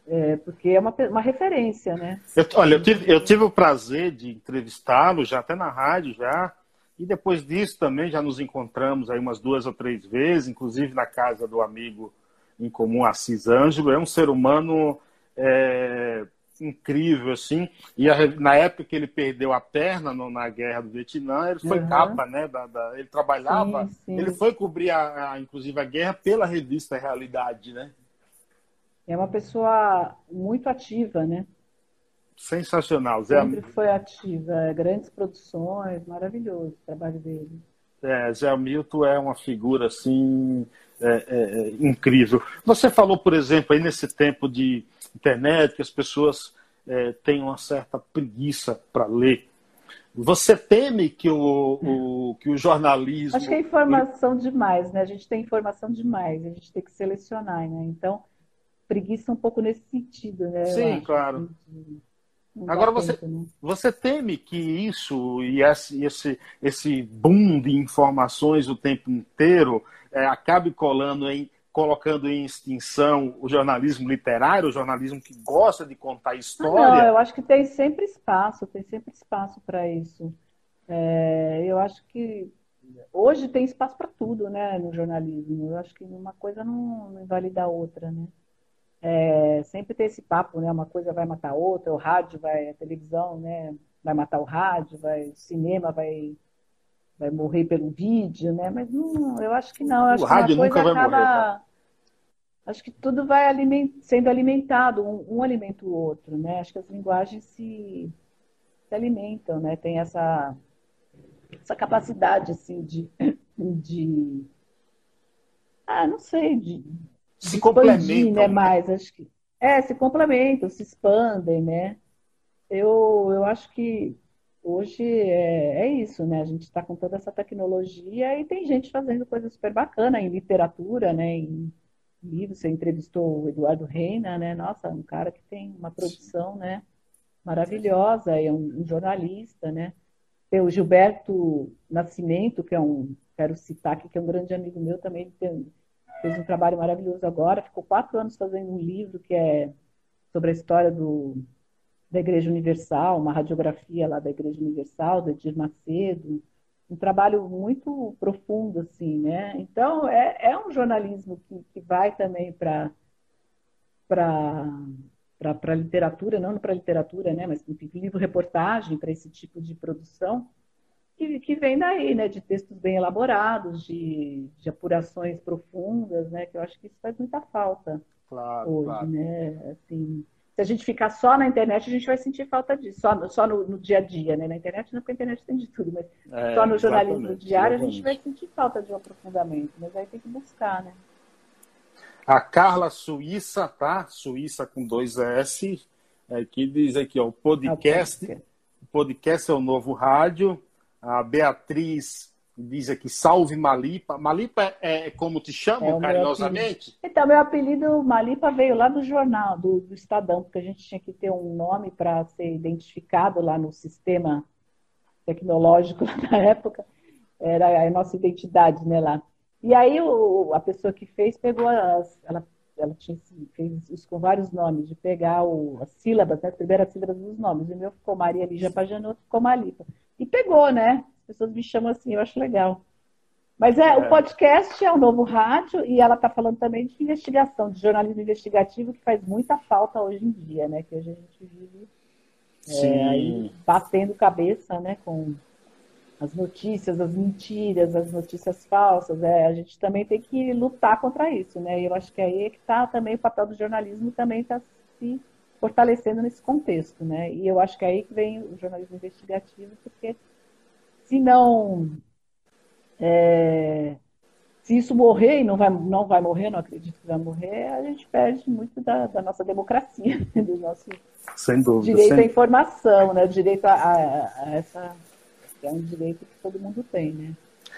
é, porque é uma, uma referência, né? Eu, olha, eu tive, eu tive o prazer de entrevistá-lo, já até na rádio, já, e depois disso também já nos encontramos aí umas duas ou três vezes, inclusive na casa do amigo em comum, Assis Ângelo. É um ser humano é, incrível, assim. E a, na época que ele perdeu a perna no, na guerra do Vietnã, ele foi uhum. capa, né? Da, da, ele trabalhava, sim, sim. ele foi cobrir, a, a, inclusive, a guerra pela revista Realidade, né? É uma pessoa muito ativa, né? Sensacional, Zé Sempre foi ativa, é, grandes produções, maravilhoso o trabalho dele. É, Zé Milton é uma figura assim é, é, é, incrível. Você falou, por exemplo, aí nesse tempo de internet que as pessoas é, têm uma certa preguiça para ler. Você teme que o, o, que o jornalismo. Acho que é informação demais, né? A gente tem informação demais, a gente tem que selecionar, né? Então, preguiça um pouco nesse sentido, né? Sim, claro. Agora você, tempo, né? você teme que isso e esse, esse, esse boom de informações o tempo inteiro é, acabe colando em, colocando em extinção o jornalismo literário, o jornalismo que gosta de contar história? Não, eu acho que tem sempre espaço, tem sempre espaço para isso. É, eu acho que hoje tem espaço para tudo, né, no jornalismo. Eu acho que uma coisa não, não invalida a outra, né? É, sempre tem esse papo, né? Uma coisa vai matar a outra, o rádio vai, a televisão, né? Vai matar o rádio, vai, o cinema vai, vai morrer pelo vídeo, né? Mas não, eu acho que não. acho o rádio nunca vai acaba, morrer. Tá? Acho que tudo vai aliment, sendo alimentado, um, um alimenta o outro, né? Acho que as linguagens se, se alimentam, né? Tem essa, essa capacidade, assim, de, de ah, não sei, de, se complementam. Né, mais, acho que, é, se complementam, se expandem, né? Eu, eu acho que hoje é, é isso, né? A gente está com toda essa tecnologia e tem gente fazendo coisa super bacana em literatura, né? Em livros, você entrevistou o Eduardo Reina, né? Nossa, um cara que tem uma produção, né? Maravilhosa, é um, um jornalista, né? Tem o Gilberto Nascimento, que é um, quero citar aqui, que é um grande amigo meu também, tem, fez um trabalho maravilhoso agora, ficou quatro anos fazendo um livro que é sobre a história do, da Igreja Universal, uma radiografia lá da Igreja Universal, do Edir Macedo, um trabalho muito profundo, assim, né? Então, é, é um jornalismo que, que vai também para para literatura, não para a literatura, né, mas enfim, livro-reportagem para esse tipo de produção, que, que vem daí, né, de textos bem elaborados, de, de apurações profundas, né, que eu acho que isso faz muita falta claro, hoje, claro. né, assim, se a gente ficar só na internet, a gente vai sentir falta disso, só, só no, no dia a dia, né, na internet não, porque a internet tem de tudo, mas é, só no jornalismo diário exatamente. a gente vai sentir falta de um aprofundamento, mas aí tem que buscar, né. A Carla Suíça, tá? Suíça com dois S, é, diz aqui, ó, o podcast, o podcast é o novo rádio, a Beatriz diz aqui, salve Malipa. Malipa é, é como te chamam é carinhosamente? Meu então, meu apelido Malipa veio lá do jornal, do, do Estadão, porque a gente tinha que ter um nome para ser identificado lá no sistema tecnológico (laughs) da época. Era a nossa identidade, né, lá. E aí o, a pessoa que fez pegou as, ela, ela tinha, fez isso com vários nomes, de pegar o, as sílabas, né, as primeiras sílabas dos nomes. O meu ficou Maria Lígia Pajanotto, ficou Malipa. E pegou, né? As pessoas me chamam assim, eu acho legal. Mas é, é. o podcast é um novo rádio e ela está falando também de investigação, de jornalismo investigativo, que faz muita falta hoje em dia, né? Que hoje a gente vive é, aí, batendo cabeça, né? Com as notícias, as mentiras, as notícias falsas. É, a gente também tem que lutar contra isso, né? E eu acho que aí é que está também o papel do jornalismo também está se fortalecendo nesse contexto, né? E eu acho que é aí que vem o jornalismo investigativo, porque se não é, se isso morrer e não vai, não vai morrer, não acredito que vai morrer, a gente perde muito da, da nossa democracia, (laughs) do nosso dúvida, direito sem... à informação, né? direito a, a, a, essa é um direito que todo mundo tem, né?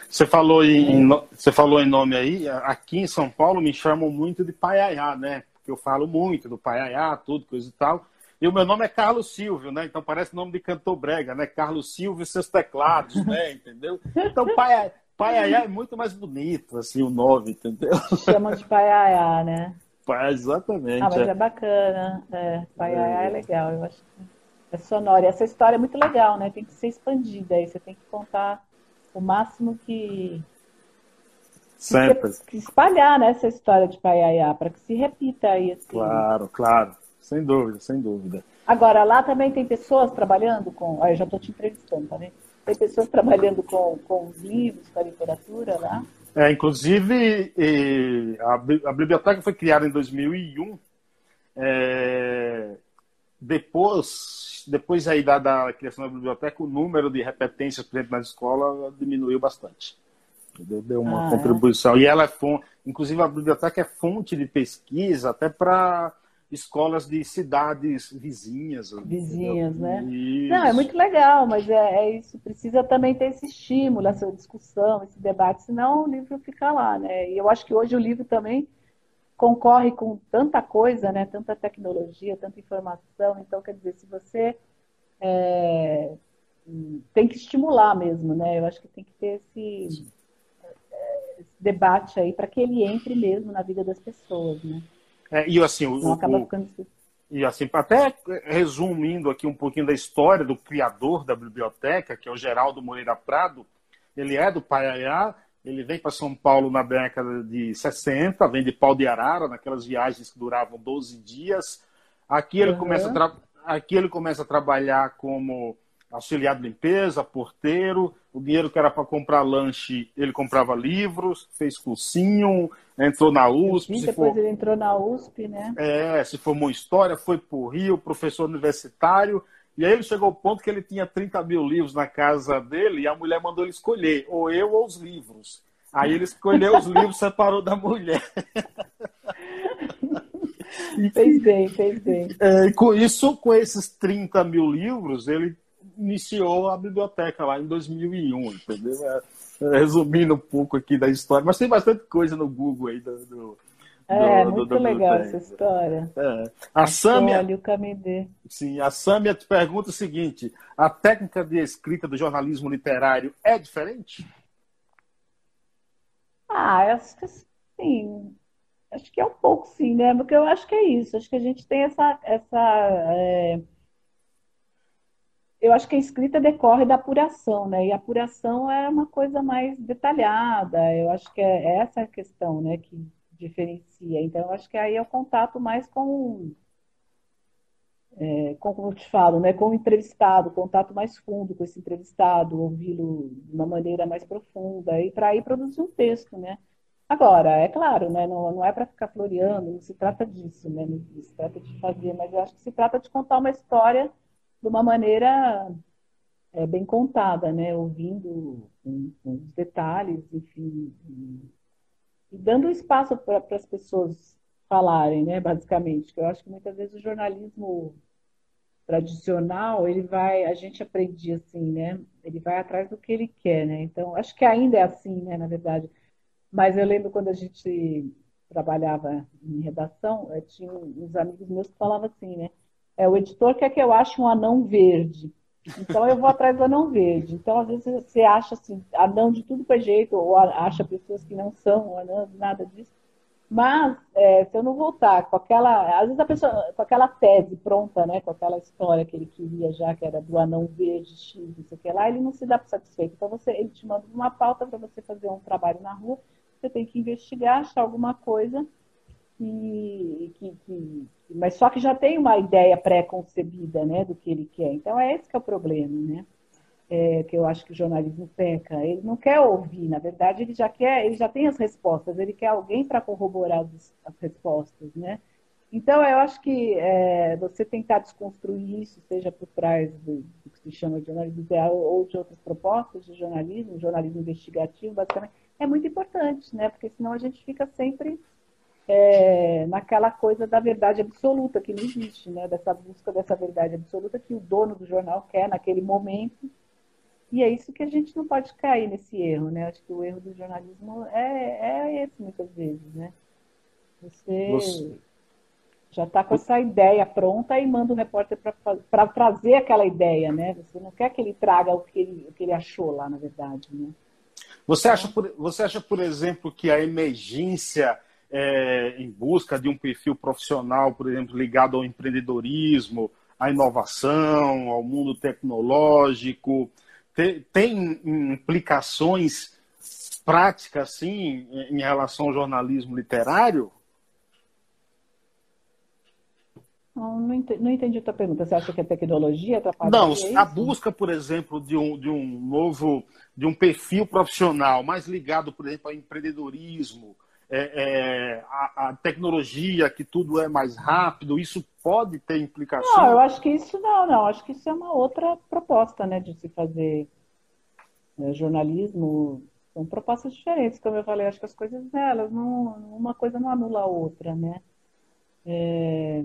Você falou em, é. você falou em nome aí, aqui em São Paulo me chamam muito de Paiaiá, né? Porque eu falo muito do Paiaiá, tudo, coisa e tal. E o meu nome é Carlos Silvio, né? Então parece nome de cantor brega, né? Carlos Silvio e seus teclados, né? (laughs) Entendeu? Então Paiaiá, Paiaiá é muito mais bonito, assim, o nome, entendeu? Chamam de Paiaiá, né? Pai, exatamente. Ah, mas é, é bacana. É, Paiaiá é. é legal, eu acho que é sonora. E essa história é muito legal, né? Tem que ser expandida aí. Você tem que contar o máximo que. Sempre. Espalhar né, essa história de Paiaiá, para que se repita aí. Assim. Claro, claro. Sem dúvida, sem dúvida. Agora, lá também tem pessoas trabalhando com. Ah, eu já estou te entrevistando, tá, né? Tem pessoas trabalhando com, com os livros, com a literatura lá. É, inclusive, a, a biblioteca foi criada em 2001. É, depois, depois aí da, da, criação da biblioteca, o número de repetências presentes na escola diminuiu bastante. Deu, deu uma ah, é? contribuição. É. E ela é fonte, inclusive a biblioteca é fonte de pesquisa até para escolas de cidades vizinhas. Vizinhas, entendeu? né? Isso. Não, é muito legal, mas é, é, isso, precisa também ter esse estímulo, essa discussão, esse debate, senão o livro fica lá, né? E eu acho que hoje o livro também concorre com tanta coisa, né? Tanta tecnologia, tanta informação. Então, quer dizer, se você é, tem que estimular mesmo, né? Eu acho que tem que ter esse, esse debate aí para que ele entre mesmo na vida das pessoas, né? É, e assim, o, acaba ficando... e assim, até resumindo aqui um pouquinho da história do criador da biblioteca, que é o Geraldo Moreira Prado, ele é do Paiaiá, ele vem para São Paulo na década de 60, vem de Pau de Arara, naquelas viagens que duravam 12 dias. Aqui ele, uhum. começa, a aqui ele começa a trabalhar como auxiliar de limpeza, porteiro. O dinheiro que era para comprar lanche, ele comprava livros, fez cursinho, entrou na USP. depois for... ele entrou na USP, né? É, se formou em História, foi para o Rio, professor universitário. E aí ele chegou ao ponto que ele tinha 30 mil livros na casa dele e a mulher mandou ele escolher, ou eu ou os livros. Aí ele escolheu os livros, separou da mulher. E, (laughs) fez bem, fez bem. É, com isso, com esses 30 mil livros, ele iniciou a biblioteca lá em 2001, entendeu? É, resumindo um pouco aqui da história, mas tem bastante coisa no Google aí do, do é, do, muito do, legal essa história. É. A Sâmia. o Camedê. Sim, a Sâmia te pergunta o seguinte: a técnica de escrita do jornalismo literário é diferente? Ah, acho que sim. Acho que é um pouco sim, né? Porque eu acho que é isso. Acho que a gente tem essa. essa é... Eu acho que a escrita decorre da apuração, né? E a apuração é uma coisa mais detalhada. Eu acho que é essa a questão, né? Que diferencia. Então, eu acho que aí é o contato mais com é, como eu te falo, né, com o entrevistado, contato mais fundo com esse entrevistado, ouvi-lo de uma maneira mais profunda, e para aí produzir um texto, né? Agora, é claro, né, não, não é para ficar floreando, não se trata disso, né, não se trata de fazer, mas eu acho que se trata de contar uma história de uma maneira é, bem contada, né, ouvindo com os detalhes, enfim, e, e dando espaço para as pessoas falarem, né, basicamente. Eu acho que muitas vezes o jornalismo tradicional, ele vai, a gente aprende assim, né? Ele vai atrás do que ele quer, né? Então, acho que ainda é assim, né, na verdade. Mas eu lembro quando a gente trabalhava em redação, eu tinha uns amigos meus que falavam assim, né? É, o editor quer que eu ache um anão verde. Então eu vou atrás do anão verde. Então, às vezes, você acha assim, anão de tudo que é jeito, ou acha pessoas que não são anãos, nada disso. Mas, é, se eu não voltar com aquela. Às vezes a pessoa, com aquela tese pronta, né? Com aquela história que ele queria já, que era do anão verde, X, não sei o que lá, ele não se dá por satisfeito. Então, você, ele te manda uma pauta para você fazer um trabalho na rua, você tem que investigar, achar alguma coisa, e, que, que, mas só que já tem uma ideia pré-concebida, né? Do que ele quer. Então, é esse que é o problema, né? é, que eu acho que o jornalismo peca. Ele não quer ouvir, na verdade, ele já quer, ele já tem as respostas, ele quer alguém para corroborar as, as, respostas, né? Então, eu acho que é, você tentar desconstruir isso, seja por trás do, do, que se chama de jornalismo ideal ou de outras propostas de jornalismo, jornalismo investigativo, basicamente, é muito importante, né? Porque senão a gente fica sempre é, naquela coisa da verdade absoluta, que não existe, né? Dessa busca dessa verdade absoluta que o dono do jornal quer naquele momento e é isso que a gente não pode cair nesse erro, né? Acho que o erro do jornalismo é, é esse muitas vezes, né? Você, Você... já está com essa ideia pronta e manda o repórter para trazer aquela ideia, né? Você não quer que ele traga o que ele, o que ele achou lá, na verdade, né? Você acha, por, você acha, por exemplo, que a emergência é, em busca de um perfil profissional, por exemplo, ligado ao empreendedorismo, à inovação, ao mundo tecnológico, tem implicações práticas, assim, em relação ao jornalismo literário? Não, não entendi, não entendi a tua pergunta. Você acha que a tecnologia atrapalha? Não, a busca, por exemplo, de um, de um novo, de um perfil profissional mais ligado, por exemplo, ao empreendedorismo, é, é, a, a, tecnologia, que tudo é mais rápido, isso pode ter implicação? Não, eu acho que isso não, não. Acho que isso é uma outra proposta, né, de se fazer é, jornalismo. São propostas diferentes, como eu falei. Acho que as coisas, elas não, uma coisa não anula a outra, né? É,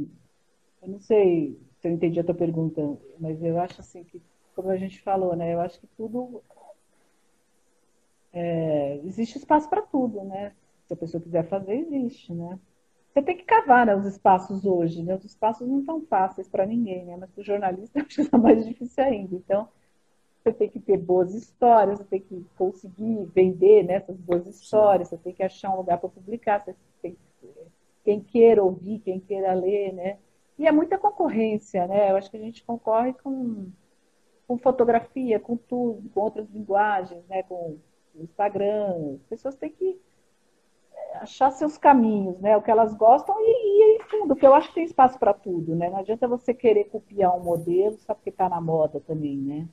eu não sei se eu entendi a tua pergunta, mas eu acho assim que, como a gente falou, né? Eu acho que tudo é, existe espaço para tudo, né? Se a pessoa quiser fazer, existe, né? Você tem que cavar né, os espaços hoje, né? Os espaços não estão fáceis para ninguém, né? Mas para o jornalista (laughs) acho que está mais difícil ainda. Então, você tem que ter boas histórias, você tem que conseguir vender né, essas boas histórias, você tem que achar um lugar para publicar, você tem quem queira ouvir, quem queira ler, né? E é muita concorrência, né? Eu acho que a gente concorre com, com fotografia, com tudo, com outras linguagens, né? Com o Instagram. As pessoas têm que achar seus caminhos, né? O que elas gostam e, e em fundo, porque eu acho que tem espaço para tudo, né? Não adianta você querer copiar um modelo só porque está na moda também, né?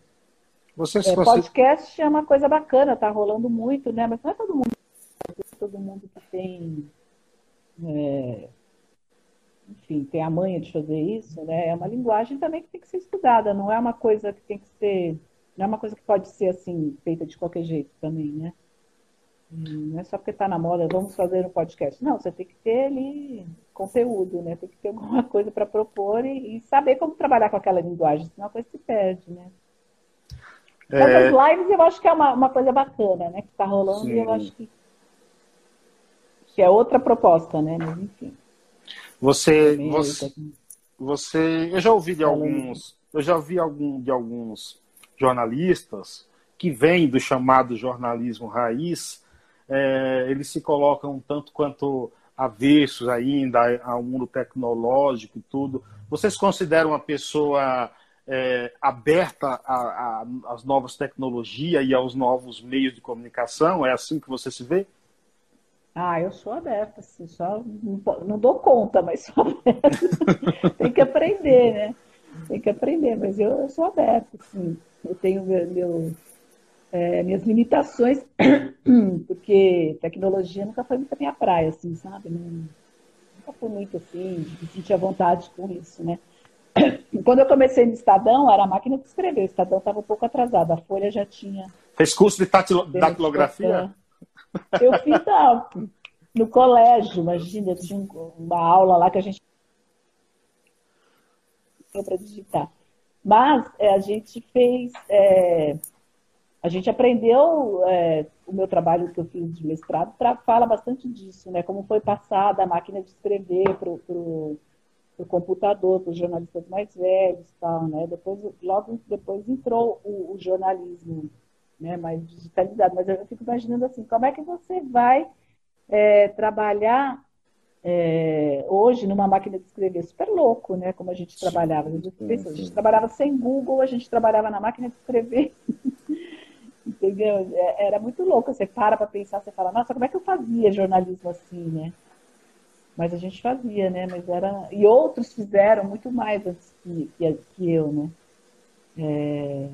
Você, é, podcast é uma coisa bacana, tá rolando muito, né? Mas não é todo mundo, todo mundo que tem, é, enfim, tem a manha de fazer isso, né? É uma linguagem também que tem que ser estudada, não é uma coisa que tem que ser, não é uma coisa que pode ser assim feita de qualquer jeito também, né? Não é só porque está na moda, vamos fazer um podcast. Não, você tem que ter ali conteúdo, né? Tem que ter alguma (laughs) coisa para propor e, e, saber como trabalhar com aquela linguagem, senão a coisa se perde, né? É... Lives eu acho que é uma, uma coisa bacana, né? Que está rolando Sim. e eu acho que, que é outra proposta, né? Mas enfim. Você, você, você, eu já ouvi de alguns, eu já ouvi algum, de alguns jornalistas que vêm do chamado jornalismo raiz, é, eles se colocam tanto quanto avessos ainda ao mundo tecnológico e tudo. Vocês consideram uma pessoa é, aberta às novas tecnologias e aos novos meios de comunicação? É assim que você se vê? Ah, eu sou aberta, assim, só não, não dou conta, mas sou aberta. (laughs) Tem que aprender, né? Tem que aprender, mas eu, eu sou aberta, assim. Eu tenho meu, meu é, minhas limitações, (clears throat) porque tecnologia nunca foi muito a minha praia, assim, sabe? Nunca fui muito assim, me sentir à vontade com isso, né? (clears throat) Quando eu comecei no Estadão, era a máquina de escrever. O Estadão estava um pouco atrasado, a Folha já tinha. Fez curso de datilografia? Eu fiz no colégio, imagina, tinha uma aula lá que a gente para digitar. Mas é, a gente fez, é, a gente aprendeu é, o meu trabalho que eu fiz de mestrado fala bastante disso, né? Como foi passada a máquina de escrever para o computador, para os jornalistas mais velhos, tal, né? Depois, logo depois entrou o, o jornalismo, né? Mais digitalizado. Mas eu fico imaginando assim, como é que você vai é, trabalhar é, hoje numa máquina de escrever super louco, né? Como a gente trabalhava. A gente, a gente, trabalhava sem Google, a gente trabalhava na máquina de escrever. (laughs) Entendeu? É, era muito louco. Você para para pensar, você fala, nossa, como é que eu fazia jornalismo assim, né? Mas a gente fazia, né? Mas era e outros fizeram muito mais antes que, que, que eu, né? É...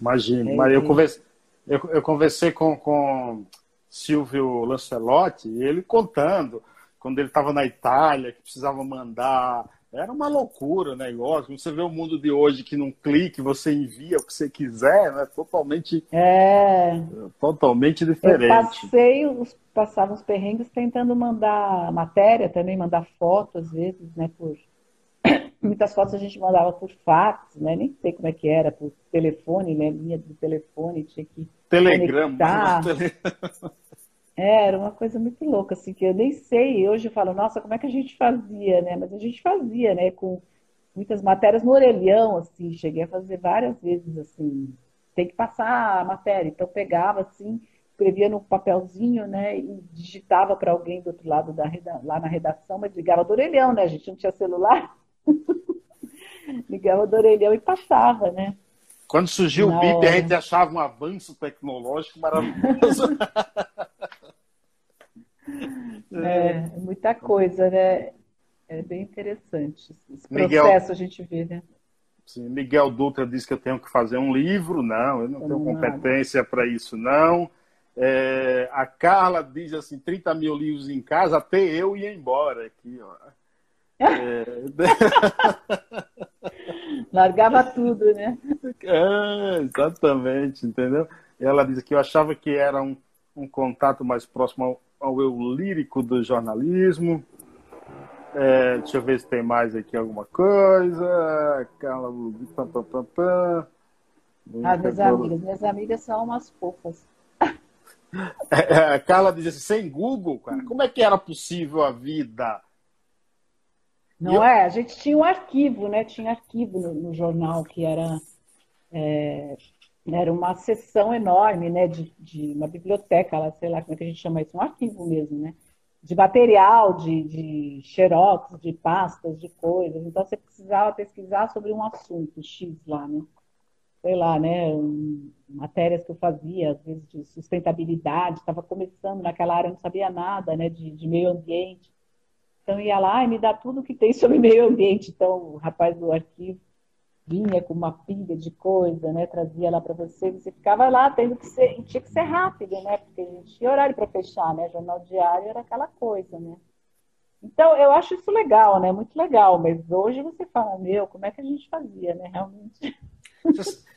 Imagino. É, mas eu conversei, eu, eu conversei com, com Silvio Lancelotti, ele contando quando ele estava na Itália, que precisava mandar. Era uma loucura o negócio. Você vê o mundo de hoje que num clique você envia o que você quiser, né? Totalmente, é... totalmente diferente. Eu passei os, passava os perrengues tentando mandar matéria também, mandar foto às vezes, né? Por (coughs) muitas fotos a gente mandava por fax, né? Nem sei como é que era, por telefone, né? Linha do telefone, tinha que Telegrama. (laughs) É, era uma coisa muito louca, assim, que eu nem sei. Hoje eu falo, nossa, como é que a gente fazia, né? Mas a gente fazia, né? Com muitas matérias no orelhão, assim, cheguei a fazer várias vezes, assim. Tem que passar a matéria. Então pegava, assim, escrevia no papelzinho, né? E digitava para alguém do outro lado da lá na redação, mas ligava do orelhão, né? A gente não tinha celular. (laughs) ligava do orelhão e passava, né? Quando surgiu Na o BIP, hora. a gente achava um avanço tecnológico maravilhoso. (laughs) É, muita coisa, né? É bem interessante. Esse Miguel, processo a gente vê, né? Sim, Miguel Dutra disse que eu tenho que fazer um livro. Não, eu não tenho competência para isso, não. É, a Carla diz assim: 30 mil livros em casa, até eu ia embora aqui, ó. É... (laughs) Largava tudo, né? É, exatamente, entendeu? Ela diz que eu achava que era um, um contato mais próximo ao, ao eu lírico do jornalismo. É, deixa eu ver se tem mais aqui alguma coisa. Carla. Pam, pam, pam, pam. Ah, minhas amigas. Minhas amigas são umas fofas. (laughs) É, Carla diz assim: sem Google, cara, como é que era possível a vida? Não eu... é? A gente tinha um arquivo, né? Tinha arquivo no, no jornal que era. É, era uma seção enorme, né, de, de, uma biblioteca, lá, sei lá como é que a gente chama isso, um arquivo mesmo, né, de material, de, de xerox, de pastas, de coisas. Então você precisava pesquisar sobre um assunto X lá, né, sei lá, né, matérias que eu fazia, às vezes de sustentabilidade, estava começando naquela área, não sabia nada, né, de, de meio ambiente. Então ia lá e me dá tudo que tem (laughs) sobre meio ambiente. Então o rapaz do arquivo vinha com uma pilha de coisa, né? Trazia lá para você, você ficava lá tendo que ser, tinha que ser rápido, né? Porque a gente tinha horário para fechar, né? Jornal diário era aquela coisa, né? Então, eu acho isso legal, né? Muito legal, mas hoje você fala, meu, como é que a gente fazia, né? Realmente.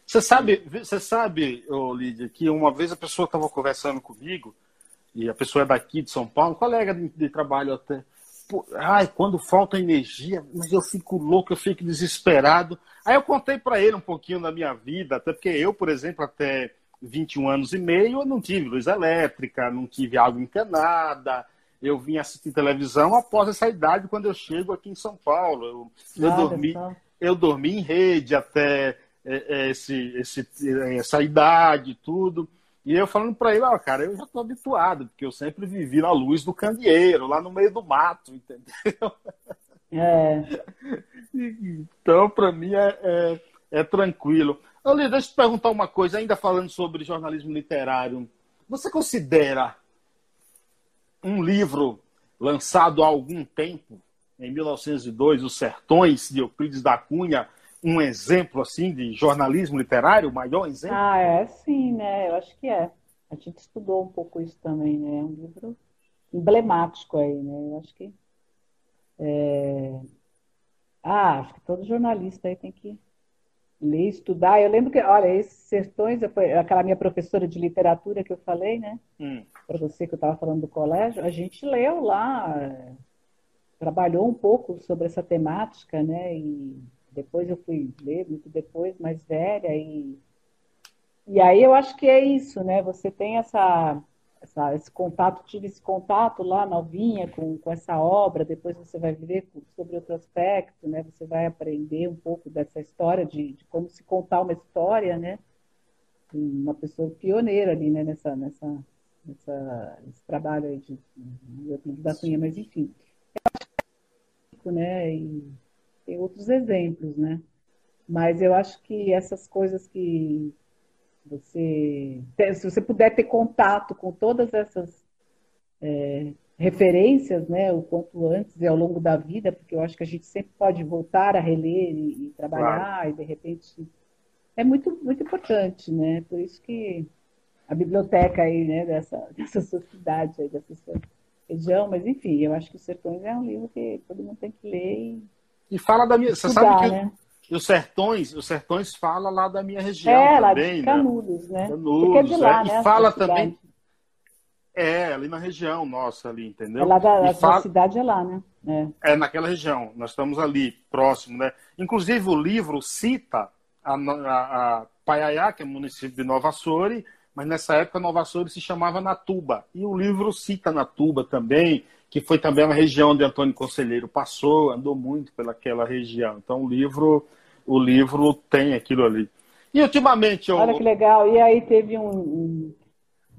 Você sabe, você sabe, Lídia, que uma vez a pessoa estava conversando comigo, e a pessoa é daqui de São Paulo, colega de, de trabalho até. Ai, quando falta energia, mas eu fico louco, eu fico desesperado. Aí eu contei para ele um pouquinho da minha vida, até porque eu, por exemplo, até 21 anos e meio, eu não tive luz elétrica, não tive água encanada. Eu vim assistir televisão após essa idade, quando eu chego aqui em São Paulo. Eu, eu dormi, eu dormi em rede até é, é, esse, esse, essa idade tudo. E eu falando para ele, ó, cara, eu já tô habituado, porque eu sempre vivi na luz do candeeiro, lá no meio do mato, (laughs) entendeu? É. Então, para mim, é, é, é tranquilo. Ali, deixa eu te perguntar uma coisa, ainda falando sobre jornalismo literário. Você considera um livro lançado há algum tempo, em 1902, Os Sertões, de Euclides da Cunha, um exemplo assim de jornalismo literário, o maior exemplo? Ah, é sim, né? Eu acho que é. A gente estudou um pouco isso também, né? É um livro emblemático aí, né? Eu acho que. É... Ah, acho que todo jornalista aí tem que ler, estudar. Eu lembro que, olha, esses sertões, foi aquela minha professora de literatura que eu falei, né? Hum. Para você que eu estava falando do colégio, a gente leu lá, trabalhou um pouco sobre essa temática, né? E depois eu fui ler, muito depois, mais velha, e, e aí eu acho que é isso, né? Você tem essa, essa, esse contato, tive esse contato lá novinha com, com essa obra, depois você vai ver sobre outro aspecto, né? Você vai aprender um pouco dessa história, de, de como se contar uma história, né? Uma pessoa pioneira ali, né? Nessa, nessa, nessa, nesse trabalho aí de, de, de da Cunha, mas enfim. Eu acho que é né? E, tem outros exemplos, né? Mas eu acho que essas coisas que você. Se você puder ter contato com todas essas é, referências, né, o quanto antes e ao longo da vida, porque eu acho que a gente sempre pode voltar a reler e, e trabalhar, claro. e de repente. É muito, muito importante, né? Por isso que a biblioteca aí, né, dessa, (laughs) dessa sociedade, aí, dessa região, mas enfim, eu acho que Os Sertões é um livro que todo mundo tem que ler e e fala da minha. Você sabe que né? os sertões, os sertões fala lá da minha região. É, lá também, de Canudos, né? né? Canudos, é de lá, é. né? E fala também. É, ali na região nossa, ali, entendeu? É lá da, fala... cidade é lá, né? É. é. naquela região. Nós estamos ali, próximo, né? Inclusive, o livro cita a, a, a Paiaiá, que é município de Nova Açores, mas nessa época Nova Açores se chamava Natuba. E o livro cita Natuba também, que foi também uma região onde Antônio Conselheiro passou, andou muito pelaquela região. Então o livro, o livro tem aquilo ali. E ultimamente eu... Olha que legal. E aí teve um,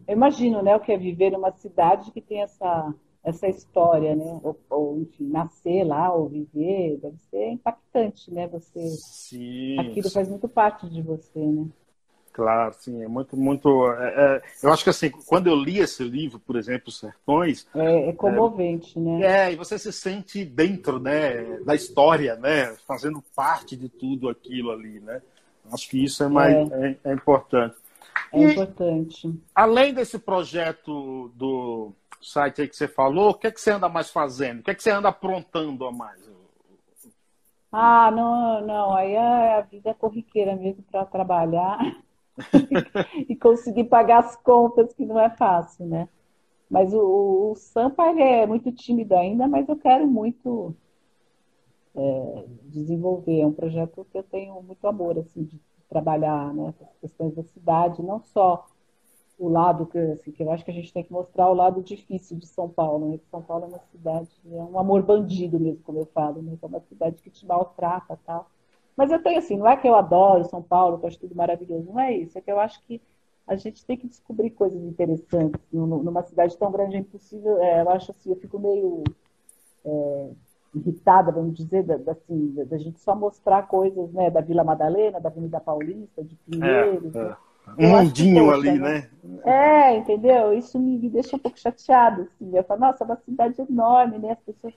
eu imagino, né, o que é viver numa cidade que tem essa essa história, né? Ou, ou, enfim, nascer lá ou viver, deve ser impactante, né? Você, sim, aquilo sim. faz muito parte de você, né? Claro, sim, é muito, muito. É, é, eu acho que assim, quando eu li esse livro, por exemplo, Sertões. É, é comovente, é, né? É, e você se sente dentro, né, da história, né, fazendo parte de tudo aquilo ali, né? Acho que isso é mais é, é importante. É e, importante. Além desse projeto do site aí que você falou, o que é que você anda mais fazendo? O que é que você anda aprontando a mais? Ah, não, não, aí é a vida corriqueira mesmo para trabalhar. (laughs) e conseguir pagar as contas, que não é fácil, né? Mas o, o Sampa é muito tímido ainda, mas eu quero muito é, desenvolver. É um projeto que eu tenho muito amor, assim, de trabalhar, né? As questões da cidade, não só o lado que, assim, que eu acho que a gente tem que mostrar o lado difícil de São Paulo, né? São Paulo é uma cidade, é um amor bandido mesmo, como eu falo, né? É uma cidade que te maltrata, tal. Mas eu tenho assim, não é que eu adoro São Paulo, que eu acho tudo maravilhoso, não é isso. É que eu acho que a gente tem que descobrir coisas interessantes. Numa cidade tão grande é impossível. É, eu acho assim, eu fico meio é, irritada, vamos dizer, da, assim, da, gente só mostrar coisas né, da Vila Madalena, da Avenida Paulista, de Pinheiros. É, é. Um mundinho ali, né? É, entendeu? Isso me, me deixa um pouco chateado. Assim. Eu falo, nossa, é uma cidade enorme, né? As pessoas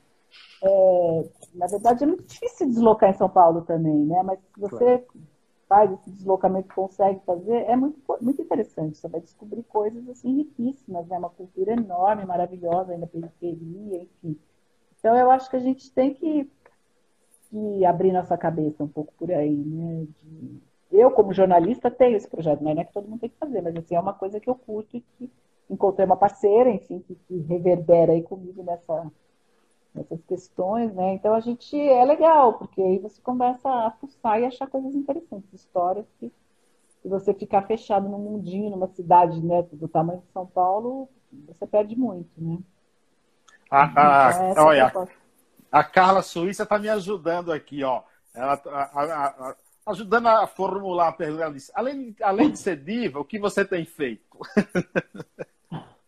é, na verdade, é muito difícil deslocar em São Paulo também, né? Mas se você claro. faz esse deslocamento, consegue fazer, é muito, muito interessante. Você vai descobrir coisas assim riquíssimas, né? Uma cultura enorme, maravilhosa aí na periferia, enfim. Então, eu acho que a gente tem que, que abrir nossa cabeça um pouco por aí, né? De... Eu, como jornalista, tenho esse projeto, não é que todo mundo tem que fazer, mas assim, é uma coisa que eu curto e que encontrei uma parceira, enfim, que, que reverbera aí comigo nessa essas questões, né? Então a gente é legal, porque aí você começa a fuçar e achar coisas interessantes, histórias que se você ficar fechado num mundinho, numa cidade né, do tamanho de São Paulo, você perde muito, né? A, a, então, olha, a Carla Suíça está me ajudando aqui, ó. Ela, a, a, ajudando a formular a pergunta. Além, além de ser diva, o que você tem feito? (laughs)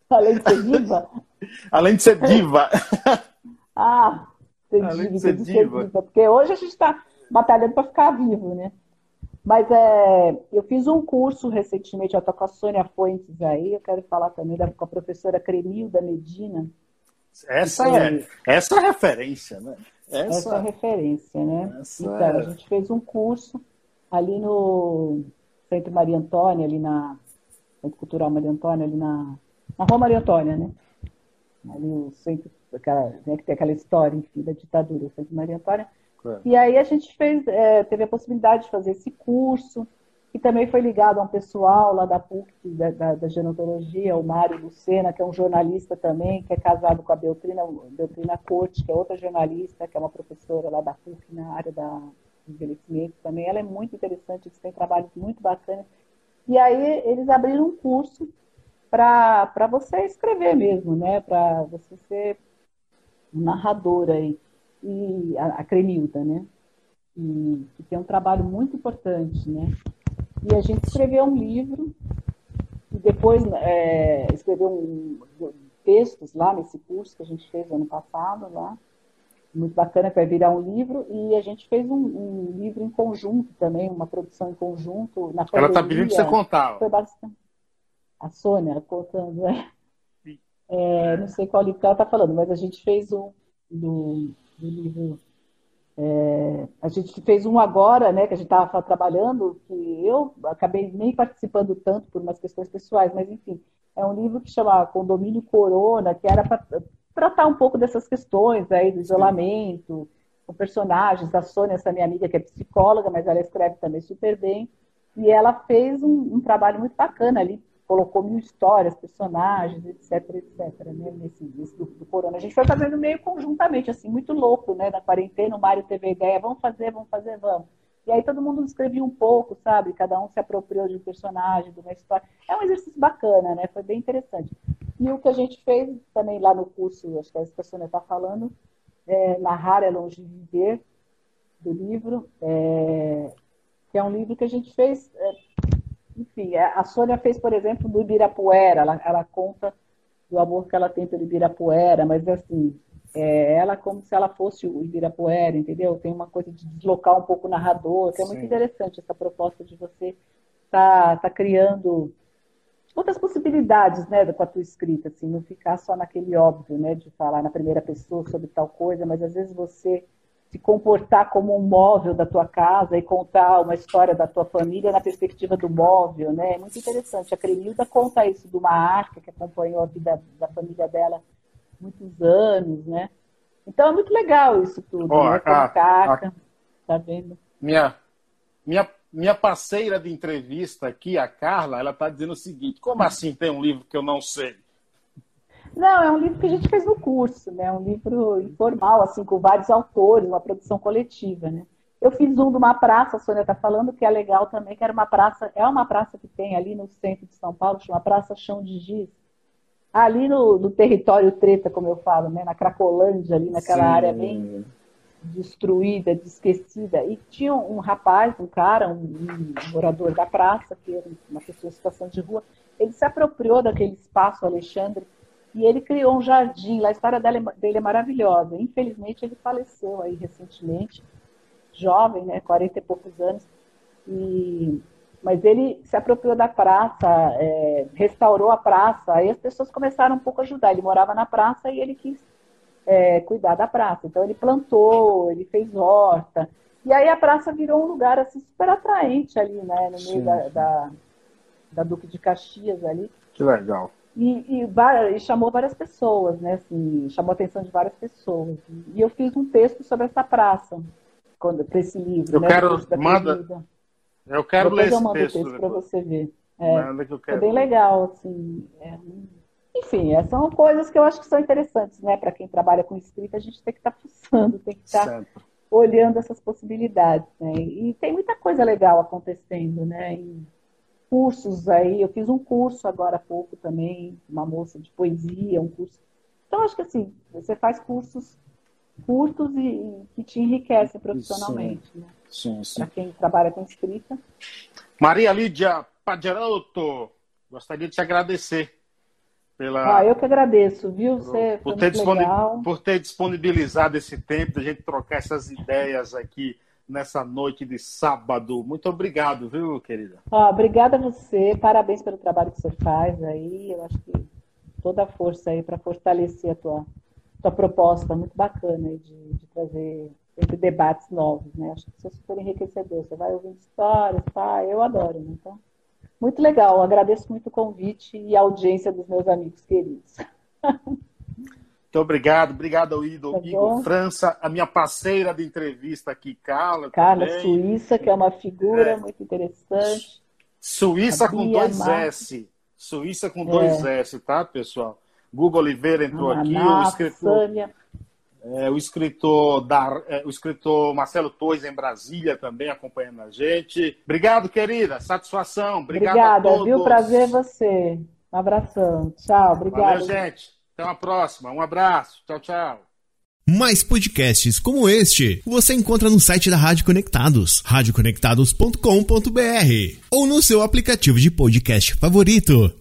Além de ser diva? (laughs) além de ser diva. (laughs) ah, ser além diva, de ser diva. diva. Porque hoje a gente está batalhando para ficar vivo, né? Mas é, eu fiz um curso recentemente, eu estou com a Sônia Fuentes aí, eu quero falar também da, com a professora Cremilda Medina. Essa é, essa é a referência, né? Essa, essa é a referência, né? Então, é... a gente fez um curso ali no Centro Maria Antônia, ali na Centro Cultural Maria Antônia, ali na, na Rua Maria Antônia, né? Ali o centro, aquela, né, que tem aquela história, enfim, da ditadura, o Centro Maria Antônia. É. E aí a gente fez, é, teve a possibilidade de fazer esse curso, que também foi ligado a um pessoal lá da PUC, da, da, da genotologia, o Mário Lucena, que é um jornalista também, que é casado com a Beltrina, Beltrina Corte, que é outra jornalista, que é uma professora lá da PUC na área da envelhecimento também. Ela é muito interessante, eles têm trabalhos muito bacanas. E aí eles abriram um curso para você escrever mesmo, né? Para você ser um narrador aí. E a, a Cremilda, né? E, que tem um trabalho muito importante, né? E a gente escreveu um livro, e depois é, escreveu um, textos lá nesse curso que a gente fez ano passado, lá, muito bacana, que vai virar um livro, e a gente fez um, um livro em conjunto também, uma produção em conjunto. Na Ela está pedindo que você contar. Foi bastante. A Sônia contando, é. É. Não sei qual livro que ela está falando, mas a gente fez um do, do livro é, a gente fez um agora, né, que a gente estava trabalhando, que eu acabei nem participando tanto por umas questões pessoais, mas enfim, é um livro que chama Condomínio Corona, que era para tratar um pouco dessas questões aí do isolamento, com personagens, a Sônia, essa minha amiga que é psicóloga, mas ela escreve também super bem, e ela fez um, um trabalho muito bacana ali, colocou mil histórias, personagens, etc, etc, né, nesse, nesse do, do, Corona. A gente foi fazendo meio conjuntamente, assim, muito louco, né, na quarentena, o Mário teve a ideia, vamos fazer, vamos fazer, vamos. E aí todo mundo escrevia um pouco, sabe? Cada um se apropriou de um personagem, de uma história. É um exercício bacana, né? Foi bem interessante. E o que a gente fez também lá no curso, acho que a Sônia está falando, é, Narrar é Longe de Viver, do livro, é, que é um livro que a gente fez é, enfim, é, a Sônia fez, por exemplo, do Ibirapuera, ela, ela conta do amor que ela tem pelo Ibirapuera, mas assim, é, ela como se ela fosse o Ibirapuera, entendeu? Tem uma coisa de deslocar um pouco o narrador, que é muito interessante essa proposta de você estar tá, tá criando outras possibilidades, né, com a tua escrita, assim, não ficar só naquele óbvio, né, de falar na primeira pessoa sobre tal coisa, mas às vezes você se comportar como um móvel da tua casa e contar uma história da tua família na perspectiva do móvel, né? É muito interessante. A Cremilda conta isso de uma arca que acompanhou a vida da família dela muitos anos, né? Então é muito legal isso tudo, oh, né? a, caca, a, tá vendo? Minha, minha, minha parceira de entrevista aqui, a Carla, ela está dizendo o seguinte: como assim tem um livro que eu não sei? Não, é um livro que a gente fez no curso, né? Um livro informal, assim, com vários autores, uma produção coletiva, né? Eu fiz um de uma praça, a Sônia está falando, que é legal também, que era uma praça, é uma praça que tem ali no centro de São Paulo, chama Praça Chão de Giz. Ali no, no território treta, como eu falo, né? Na Cracolândia, ali naquela Sim. área bem destruída, esquecida. E tinha um rapaz, um cara, um, um morador da praça, que era uma pessoa em situação de rua, ele se apropriou daquele espaço, Alexandre, e ele criou um jardim, lá a história dele, dele é maravilhosa. Infelizmente, ele faleceu aí recentemente, jovem, né, 40 e poucos anos. E... Mas ele se apropriou da praça, é, restaurou a praça, aí as pessoas começaram um pouco a ajudar. Ele morava na praça e ele quis é, cuidar da praça. Então ele plantou, ele fez horta. E aí a praça virou um lugar assim, super atraente ali, né? No meio da, da, da Duque de Caxias ali. Que legal. E, e, e, chamou várias pessoas, né? Assim, chamou a atenção de várias pessoas. E eu fiz um texto sobre essa praça, para esse livro. Eu né? quero, manda, eu quero depois ler eu mando esse texto. texto para você ver. É, que é bem legal, assim. É, enfim, é, são coisas que eu acho que são interessantes, né? Para quem trabalha com escrita, a gente tem que estar tá fuçando, tem que estar tá olhando essas possibilidades, né? E tem muita coisa legal acontecendo, né? E, cursos aí, eu fiz um curso agora há pouco também, uma moça de poesia, um curso. Então, acho que assim, você faz cursos curtos e, que te enriquecem profissionalmente. Sim, né? sim, sim. Para quem trabalha com escrita. Maria Lídia Padgeroto, gostaria de te agradecer pela. Ah, eu que agradeço, viu? Você por, ter por ter disponibilizado esse tempo de a gente trocar essas ideias aqui nessa noite de sábado. Muito obrigado, viu, querida? Ah, obrigada a você, parabéns pelo trabalho que você faz aí. Eu acho que toda a força aí para fortalecer a tua, tua proposta, muito bacana aí de, de trazer sempre debates novos, né? Acho que isso é super enriquecedor. Você vai ouvindo histórias, tá? Eu adoro, né? Então, muito legal. agradeço muito o convite e a audiência dos meus amigos queridos. (laughs) Muito obrigado, obrigado ao Igor, tá Igor França, a minha parceira de entrevista aqui, Carla. Carla também. Suíça, que é uma figura é. muito interessante. Suíça com dois S. Suíça com dois é. S, tá, pessoal? Google Oliveira entrou aqui, o escritor. É, o escritor da, é, o escritor Marcelo Torres em Brasília também acompanhando a gente. Obrigado, querida. Satisfação. Obrigado Obrigada, a todos. viu? Prazer você. Um abração. Tchau. Obrigado. Valeu, gente. Até uma próxima. Um abraço. Tchau, tchau. Mais podcasts como este você encontra no site da Rádio Conectados, radioconectados.com.br ou no seu aplicativo de podcast favorito.